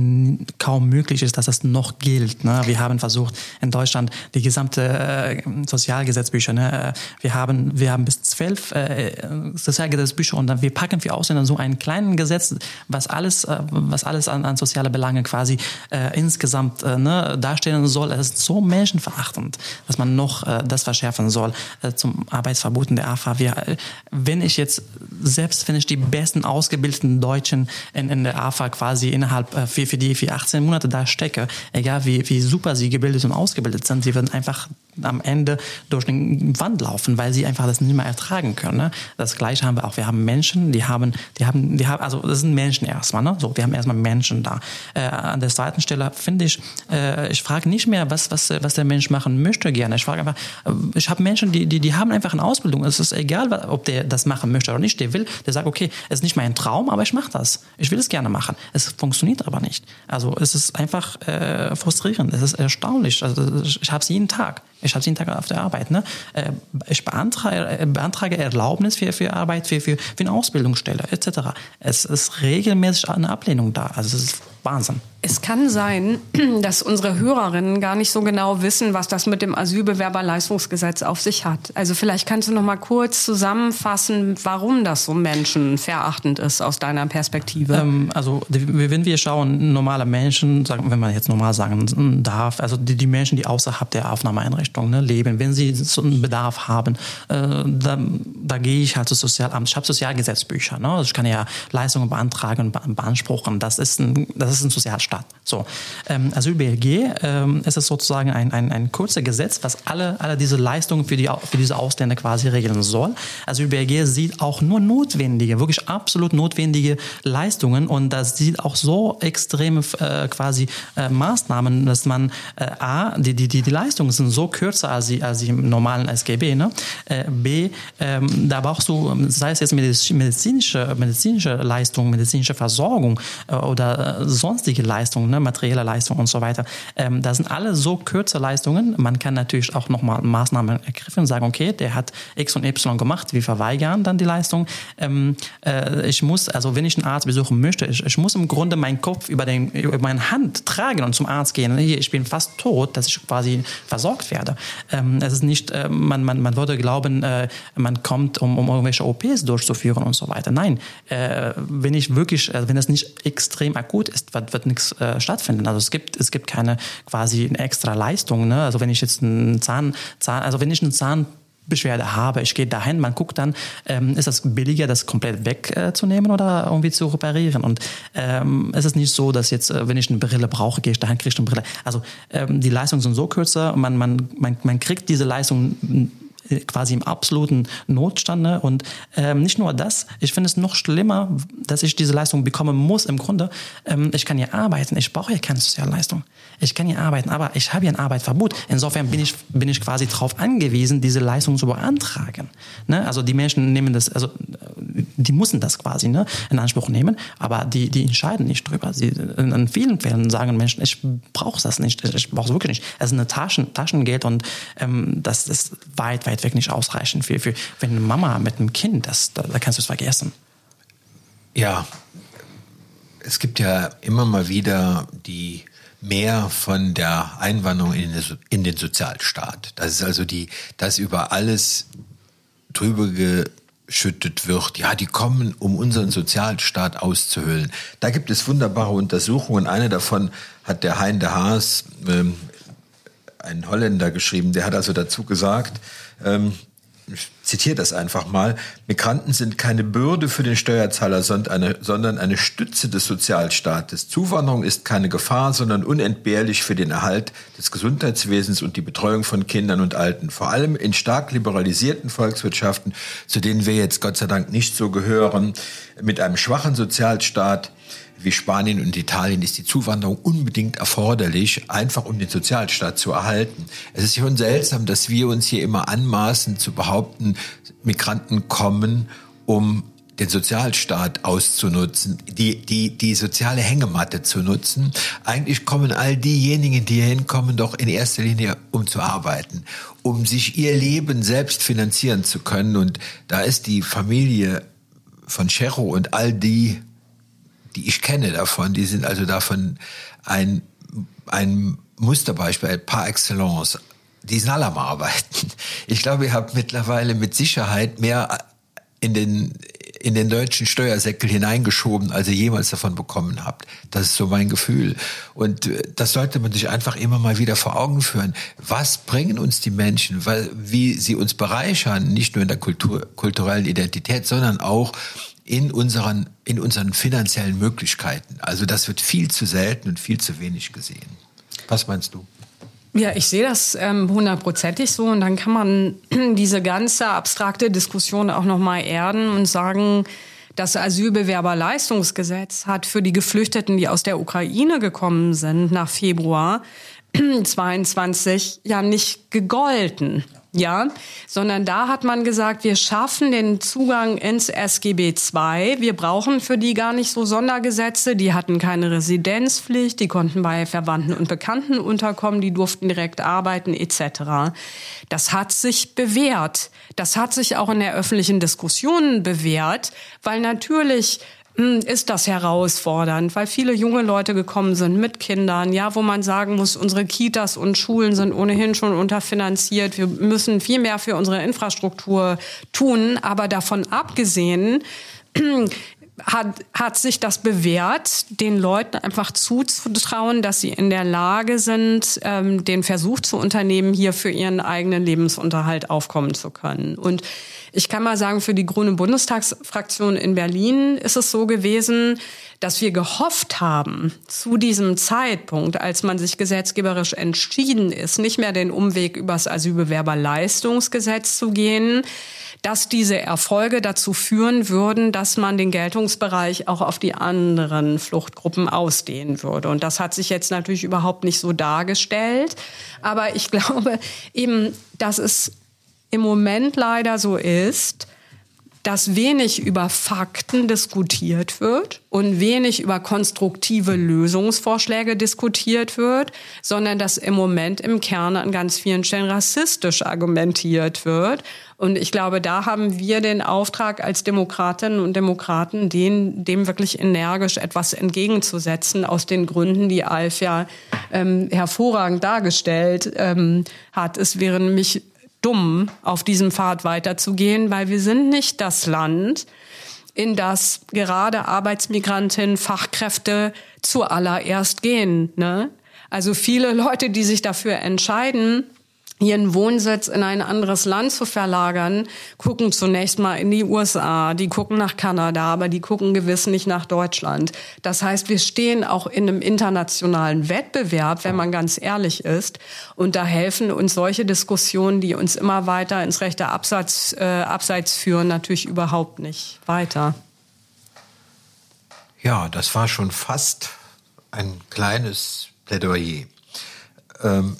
kaum möglich ist, dass das noch gilt. Ne? Wir haben versucht, in Deutschland die gesamte äh, Sozialgesetzbücher, ne? wir, haben, wir haben bis zwölf äh, Sozialgesetzbücher und dann wir packen für Ausländer so einen kleinen Gesetz, was alles, äh, was alles an, an soziale Belange quasi äh, insgesamt äh, ne, darstellen soll. Es ist so menschenverachtend, dass man noch äh, das verschärfen soll äh, zum Arbeitsverbot in der AFA. Wir, äh, wenn ich jetzt, selbst wenn ich die besten ausgebildeten Deutschen in, in der AFA quasi innerhalb äh, für, für die für 18 Monate da stecke, egal wie, wie super sie gebildet und ausgebildet sind, sie werden einfach am Ende durch den Wand laufen, weil sie einfach das nicht mehr ertragen können. Ne? Das Gleiche haben wir auch. Wir haben Menschen, die haben, die haben, die haben, also das sind Menschen erstmal. Ne? So, wir haben erstmal Menschen da. Äh, an der zweiten Stelle finde ich, äh, ich frage nicht mehr, was, was, was der Mensch machen möchte gerne. Ich frage einfach, äh, ich habe Menschen, die, die, die haben einfach eine Ausbildung. Es ist egal, ob der das machen möchte oder nicht. Der will, der sagt, okay, es ist nicht mein Traum, aber ich mache das. Ich will es gerne machen. Es funktioniert aber nicht. Also es ist einfach äh, frustrierend. Es ist erstaunlich. Also ich habe es jeden Tag. Ich habe jeden Tag auf der Arbeit. Ne? Äh, ich beantrage, äh, beantrage Erlaubnis für, für Arbeit, für, für, für eine Ausbildungsstelle etc. Es ist regelmäßig eine Ablehnung da. Also es ist Wahnsinn. Es kann sein, <clears throat> dass unsere Hörerinnen gar nicht so genau wissen, was das mit dem Asylbewerberleistungsgesetz auf sich hat. Also vielleicht kannst du noch mal kurz zusammenfassen, warum das so menschenverachtend ist aus deiner Perspektive. Ähm, also wenn wir schauen, normale Menschen, wenn man jetzt normal sagen darf, also die, die Menschen, die außerhalb der Aufnahmeeinrichtung ne, leben, wenn sie so einen Bedarf haben, äh, da, da gehe ich halt zu Sozialamt. Ich habe Sozialgesetzbücher, ne? also ich kann ja Leistungen beantragen und beanspruchen. Das ist ein, das ist ein Sozialstaat. So, ähm, Asyl-BLG ähm, ist es sozusagen ein, ein, ein kurzer Gesetz, was alle, alle diese Leistungen für, die, für diese Ausländer quasi regeln soll. Asyl-BLG sieht auch nur notwendige, wirklich absolut notwendige Leistungen und das sieht auch so extreme äh, quasi äh, Maßnahmen, dass man äh, A, die, die, die, die Leistungen sind so kürzer als die, als die im normalen SGB, ne? Äh, B, ähm, da brauchst du, sei es jetzt medizinische, medizinische Leistung, medizinische Versorgung äh, oder äh, sonstige Leistungen, ne, materielle Leistungen und so weiter. Ähm, das sind alle so kürze Leistungen. Man kann natürlich auch nochmal Maßnahmen ergriffen und sagen, okay, der hat X und Y gemacht, wir verweigern dann die Leistung. Ähm, äh, ich muss, also wenn ich einen Arzt besuchen möchte, ich, ich muss im Grunde meinen Kopf über, den, über meine Hand tragen und zum Arzt gehen. Ich bin fast tot, dass ich quasi versorgt werde. Ähm, es ist nicht, äh, man, man, man würde glauben, äh, man kommt, um, um irgendwelche OPs durchzuführen und so weiter. Nein, äh, wenn ich wirklich, äh, wenn das nicht extrem akut ist, wird, wird nichts äh, stattfinden. Also es gibt, es gibt keine quasi extra Leistung. Ne? Also wenn ich jetzt einen Zahn, Zahn also wenn ich einen Zahn Beschwerde habe, ich gehe dahin, man guckt dann, ähm, ist es billiger, das komplett wegzunehmen äh, oder irgendwie zu reparieren. Und ähm, es ist nicht so, dass jetzt, äh, wenn ich eine Brille brauche, gehe ich dahin, kriege ich eine Brille. Also ähm, die Leistungen sind so kürzer, man, man, man, man kriegt diese Leistung quasi im absoluten Notstand. Ne? Und ähm, nicht nur das, ich finde es noch schlimmer, dass ich diese Leistung bekommen muss im Grunde. Ähm, ich kann ja arbeiten, ich brauche ja keine Sozialleistung. Ich kann ja arbeiten, aber ich habe ja ein Arbeitsverbot. Insofern bin ich, bin ich quasi darauf angewiesen, diese Leistung zu beantragen. Ne? Also die Menschen nehmen das, also die müssen das quasi ne, in Anspruch nehmen, aber die, die entscheiden nicht drüber. Sie, in, in vielen Fällen sagen Menschen, ich brauche das nicht, ich brauche es wirklich nicht. Es ist eine Taschen, Taschengeld und ähm, das ist weit, weit weg nicht ausreichend für, für wenn eine Mama mit einem Kind, das, da, da kannst du es vergessen. Ja, es gibt ja immer mal wieder die mehr von der Einwanderung in, in den Sozialstaat. Das ist also die, das über alles drüber geschüttet wird. Ja, die kommen, um unseren Sozialstaat auszuhöhlen. Da gibt es wunderbare Untersuchungen. Eine davon hat der Hein de Haas, ähm, ein Holländer, geschrieben. Der hat also dazu gesagt, ähm, ich zitiere das einfach mal, Migranten sind keine Bürde für den Steuerzahler, sondern eine, sondern eine Stütze des Sozialstaates. Zuwanderung ist keine Gefahr, sondern unentbehrlich für den Erhalt des Gesundheitswesens und die Betreuung von Kindern und Alten. Vor allem in stark liberalisierten Volkswirtschaften, zu denen wir jetzt Gott sei Dank nicht so gehören, mit einem schwachen Sozialstaat wie Spanien und Italien ist die Zuwanderung unbedingt erforderlich, einfach um den Sozialstaat zu erhalten. Es ist schon seltsam, dass wir uns hier immer anmaßen zu behaupten, Migranten kommen, um den Sozialstaat auszunutzen, die, die, die soziale Hängematte zu nutzen. Eigentlich kommen all diejenigen, die hier hinkommen, doch in erster Linie, um zu arbeiten, um sich ihr Leben selbst finanzieren zu können. Und da ist die Familie von Cerro und all die die ich kenne davon, die sind also davon ein, ein Musterbeispiel par excellence. Die sind alle am Arbeiten. Ich glaube, ihr habt mittlerweile mit Sicherheit mehr in den, in den deutschen Steuersäckel hineingeschoben, als ihr jemals davon bekommen habt. Das ist so mein Gefühl. Und äh, das sollte man sich einfach immer mal wieder vor Augen führen. Was bringen uns die Menschen, wie sie uns bereichern, nicht nur in der Kultur, kulturellen Identität, sondern auch in unseren, in unseren finanziellen Möglichkeiten. Also das wird viel zu selten und viel zu wenig gesehen. Was meinst du? Ja, ich sehe das ähm, hundertprozentig so und dann kann man <clears throat> diese ganze abstrakte Diskussion auch noch mal erden und sagen, das Asylbewerberleistungsgesetz hat für die Geflüchteten, die aus der Ukraine gekommen sind nach Februar <clears throat> 22 ja nicht gegolten ja, sondern da hat man gesagt, wir schaffen den Zugang ins SGB II. Wir brauchen für die gar nicht so Sondergesetze. Die hatten keine Residenzpflicht, die konnten bei Verwandten und Bekannten unterkommen, die durften direkt arbeiten etc. Das hat sich bewährt. Das hat sich auch in der öffentlichen Diskussion bewährt, weil natürlich ist das herausfordernd, weil viele junge Leute gekommen sind mit Kindern, ja, wo man sagen muss, unsere Kitas und Schulen sind ohnehin schon unterfinanziert. Wir müssen viel mehr für unsere Infrastruktur tun. Aber davon abgesehen, <clears throat> hat, hat sich das bewährt, den Leuten einfach zuzutrauen, dass sie in der Lage sind, ähm, den Versuch zu unternehmen, hier für ihren eigenen Lebensunterhalt aufkommen zu können. Und ich kann mal sagen, für die Grüne Bundestagsfraktion in Berlin ist es so gewesen, dass wir gehofft haben, zu diesem Zeitpunkt, als man sich gesetzgeberisch entschieden ist, nicht mehr den Umweg übers Asylbewerberleistungsgesetz zu gehen, dass diese Erfolge dazu führen würden, dass man den Geltungsbereich auch auf die anderen Fluchtgruppen ausdehnen würde. Und das hat sich jetzt natürlich überhaupt nicht so dargestellt. Aber ich <laughs> glaube eben, dass es im Moment leider so ist, dass wenig über Fakten diskutiert wird und wenig über konstruktive Lösungsvorschläge diskutiert wird, sondern dass im Moment im Kern an ganz vielen Stellen rassistisch argumentiert wird. Und ich glaube, da haben wir den Auftrag als Demokratinnen und Demokraten, den, dem wirklich energisch etwas entgegenzusetzen, aus den Gründen, die Alf ja ähm, hervorragend dargestellt ähm, hat. Es wäre nämlich dumm, auf diesem Pfad weiterzugehen, weil wir sind nicht das Land, in das gerade Arbeitsmigrantinnen, Fachkräfte zuallererst gehen. Ne? Also viele Leute, die sich dafür entscheiden, ihren Wohnsitz in ein anderes Land zu verlagern, gucken zunächst mal in die USA, die gucken nach Kanada, aber die gucken gewiss nicht nach Deutschland. Das heißt, wir stehen auch in einem internationalen Wettbewerb, wenn man ganz ehrlich ist. Und da helfen uns solche Diskussionen, die uns immer weiter ins rechte Abseits, äh, Abseits führen, natürlich überhaupt nicht weiter. Ja, das war schon fast ein kleines Plädoyer. Ähm,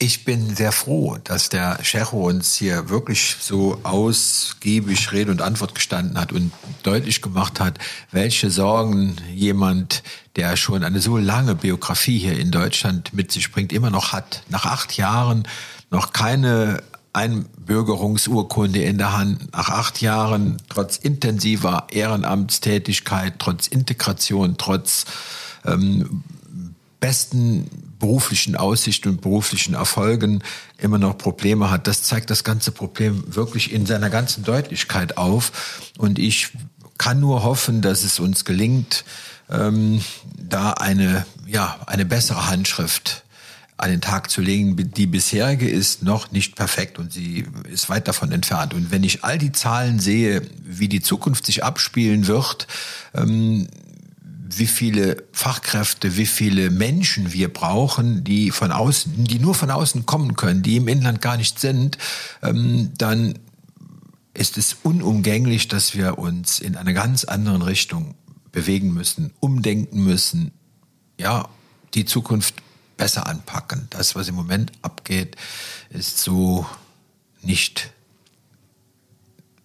ich bin sehr froh, dass der Checho uns hier wirklich so ausgiebig Rede und Antwort gestanden hat und deutlich gemacht hat, welche Sorgen jemand, der schon eine so lange Biografie hier in Deutschland mit sich bringt, immer noch hat. Nach acht Jahren noch keine Einbürgerungsurkunde in der Hand, nach acht Jahren trotz intensiver Ehrenamtstätigkeit, trotz Integration, trotz ähm, besten beruflichen Aussichten und beruflichen Erfolgen immer noch Probleme hat. Das zeigt das ganze Problem wirklich in seiner ganzen Deutlichkeit auf. Und ich kann nur hoffen, dass es uns gelingt, ähm, da eine, ja, eine bessere Handschrift an den Tag zu legen. Die bisherige ist noch nicht perfekt und sie ist weit davon entfernt. Und wenn ich all die Zahlen sehe, wie die Zukunft sich abspielen wird, ähm, wie viele Fachkräfte, wie viele Menschen wir brauchen, die von außen, die nur von außen kommen können, die im Inland gar nicht sind, ähm, dann ist es unumgänglich, dass wir uns in einer ganz anderen Richtung bewegen müssen, umdenken müssen, ja, die Zukunft besser anpacken. Das, was im Moment abgeht, ist so nicht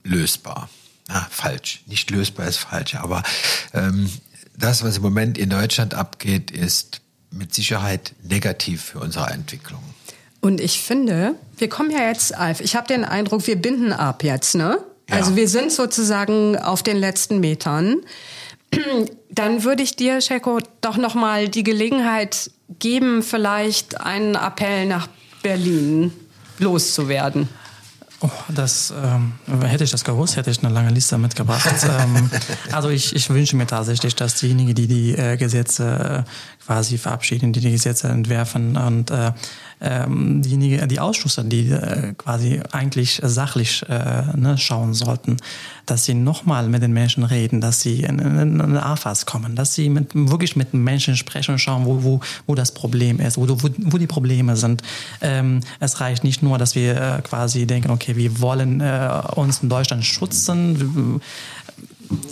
lösbar. Na, falsch. Nicht lösbar ist falsch, aber ähm, das, was im Moment in Deutschland abgeht, ist mit Sicherheit negativ für unsere Entwicklung. Und ich finde, wir kommen ja jetzt, Alf, ich habe den Eindruck, wir binden ab jetzt, ne? Ja. Also wir sind sozusagen auf den letzten Metern. <clears throat> Dann würde ich dir, Scheko, doch noch mal die Gelegenheit geben, vielleicht einen Appell nach Berlin loszuwerden. Oh, das ähm, hätte ich das gewusst, hätte ich eine lange Liste mitgebracht. <laughs> ähm, also ich, ich wünsche mir tatsächlich, dass diejenigen, die die äh, Gesetze äh, quasi verabschieden, die die Gesetze entwerfen und äh, ähm, diejenigen, die Ausschüsse, die äh, quasi eigentlich sachlich äh, ne, schauen sollten, dass sie nochmal mit den Menschen reden, dass sie in, in, in AFAS kommen, dass sie mit, wirklich mit den Menschen sprechen und schauen, wo, wo, wo das Problem ist, wo, wo, wo die Probleme sind. Ähm, es reicht nicht nur, dass wir äh, quasi denken, okay, wir wollen äh, uns in Deutschland schützen,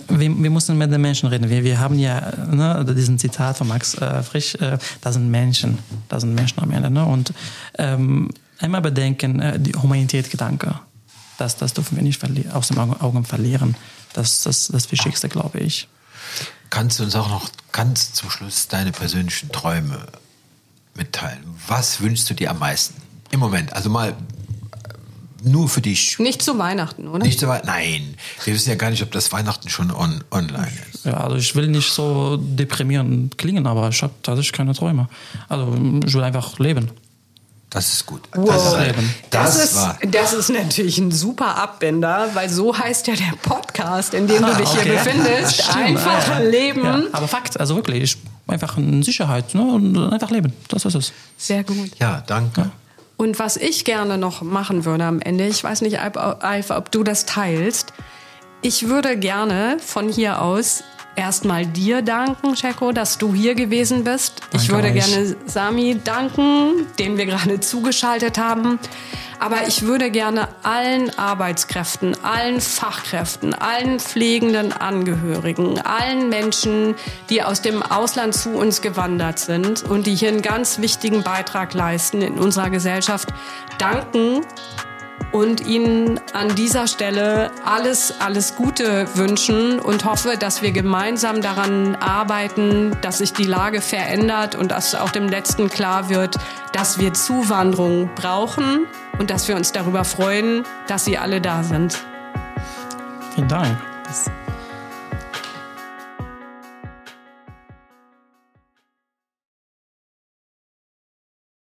wir, wir mussten mit den Menschen reden. Wir, wir haben ja ne, diesen Zitat von Max äh, Frisch, äh, da sind Menschen, da sind Menschen am Ende. Ne? Und ähm, einmal bedenken, äh, die Humanität-Gedanke, das, das dürfen wir nicht aus den Augen verlieren. Das ist das, das Wichtigste, glaube ich. Kannst du uns auch noch ganz zum Schluss deine persönlichen Träume mitteilen? Was wünschst du dir am meisten im Moment? Also mal nur für dich. Nicht zu Weihnachten, oder? Nicht zu Weihnachten. Nein. Wir wissen ja gar nicht, ob das Weihnachten schon on, online ist. Ja, also ich will nicht so deprimierend klingen, aber ich habe tatsächlich keine Träume. Also ich will einfach leben. Das ist gut. Wow. Das, ist, das, das, ist, war. das ist natürlich ein super Abbinder, weil so heißt ja der Podcast, in dem ah, du dich okay. hier befindest. Einfach ja, ja. leben. Ja, aber Fakt, also wirklich, einfach in Sicherheit ne? und einfach leben. Das ist es. Sehr gut. Ja, danke. Und was ich gerne noch machen würde am Ende, ich weiß nicht, Alf, ob du das teilst, ich würde gerne von hier aus erstmal dir danken, Checo, dass du hier gewesen bist. Danke ich würde euch. gerne Sami danken, den wir gerade zugeschaltet haben. Aber ich würde gerne allen Arbeitskräften, allen Fachkräften, allen pflegenden Angehörigen, allen Menschen, die aus dem Ausland zu uns gewandert sind und die hier einen ganz wichtigen Beitrag leisten in unserer Gesellschaft, danken und Ihnen an dieser Stelle alles, alles Gute wünschen und hoffe, dass wir gemeinsam daran arbeiten, dass sich die Lage verändert und dass auch dem Letzten klar wird, dass wir Zuwanderung brauchen und dass wir uns darüber freuen, dass Sie alle da sind. Vielen Dank. Das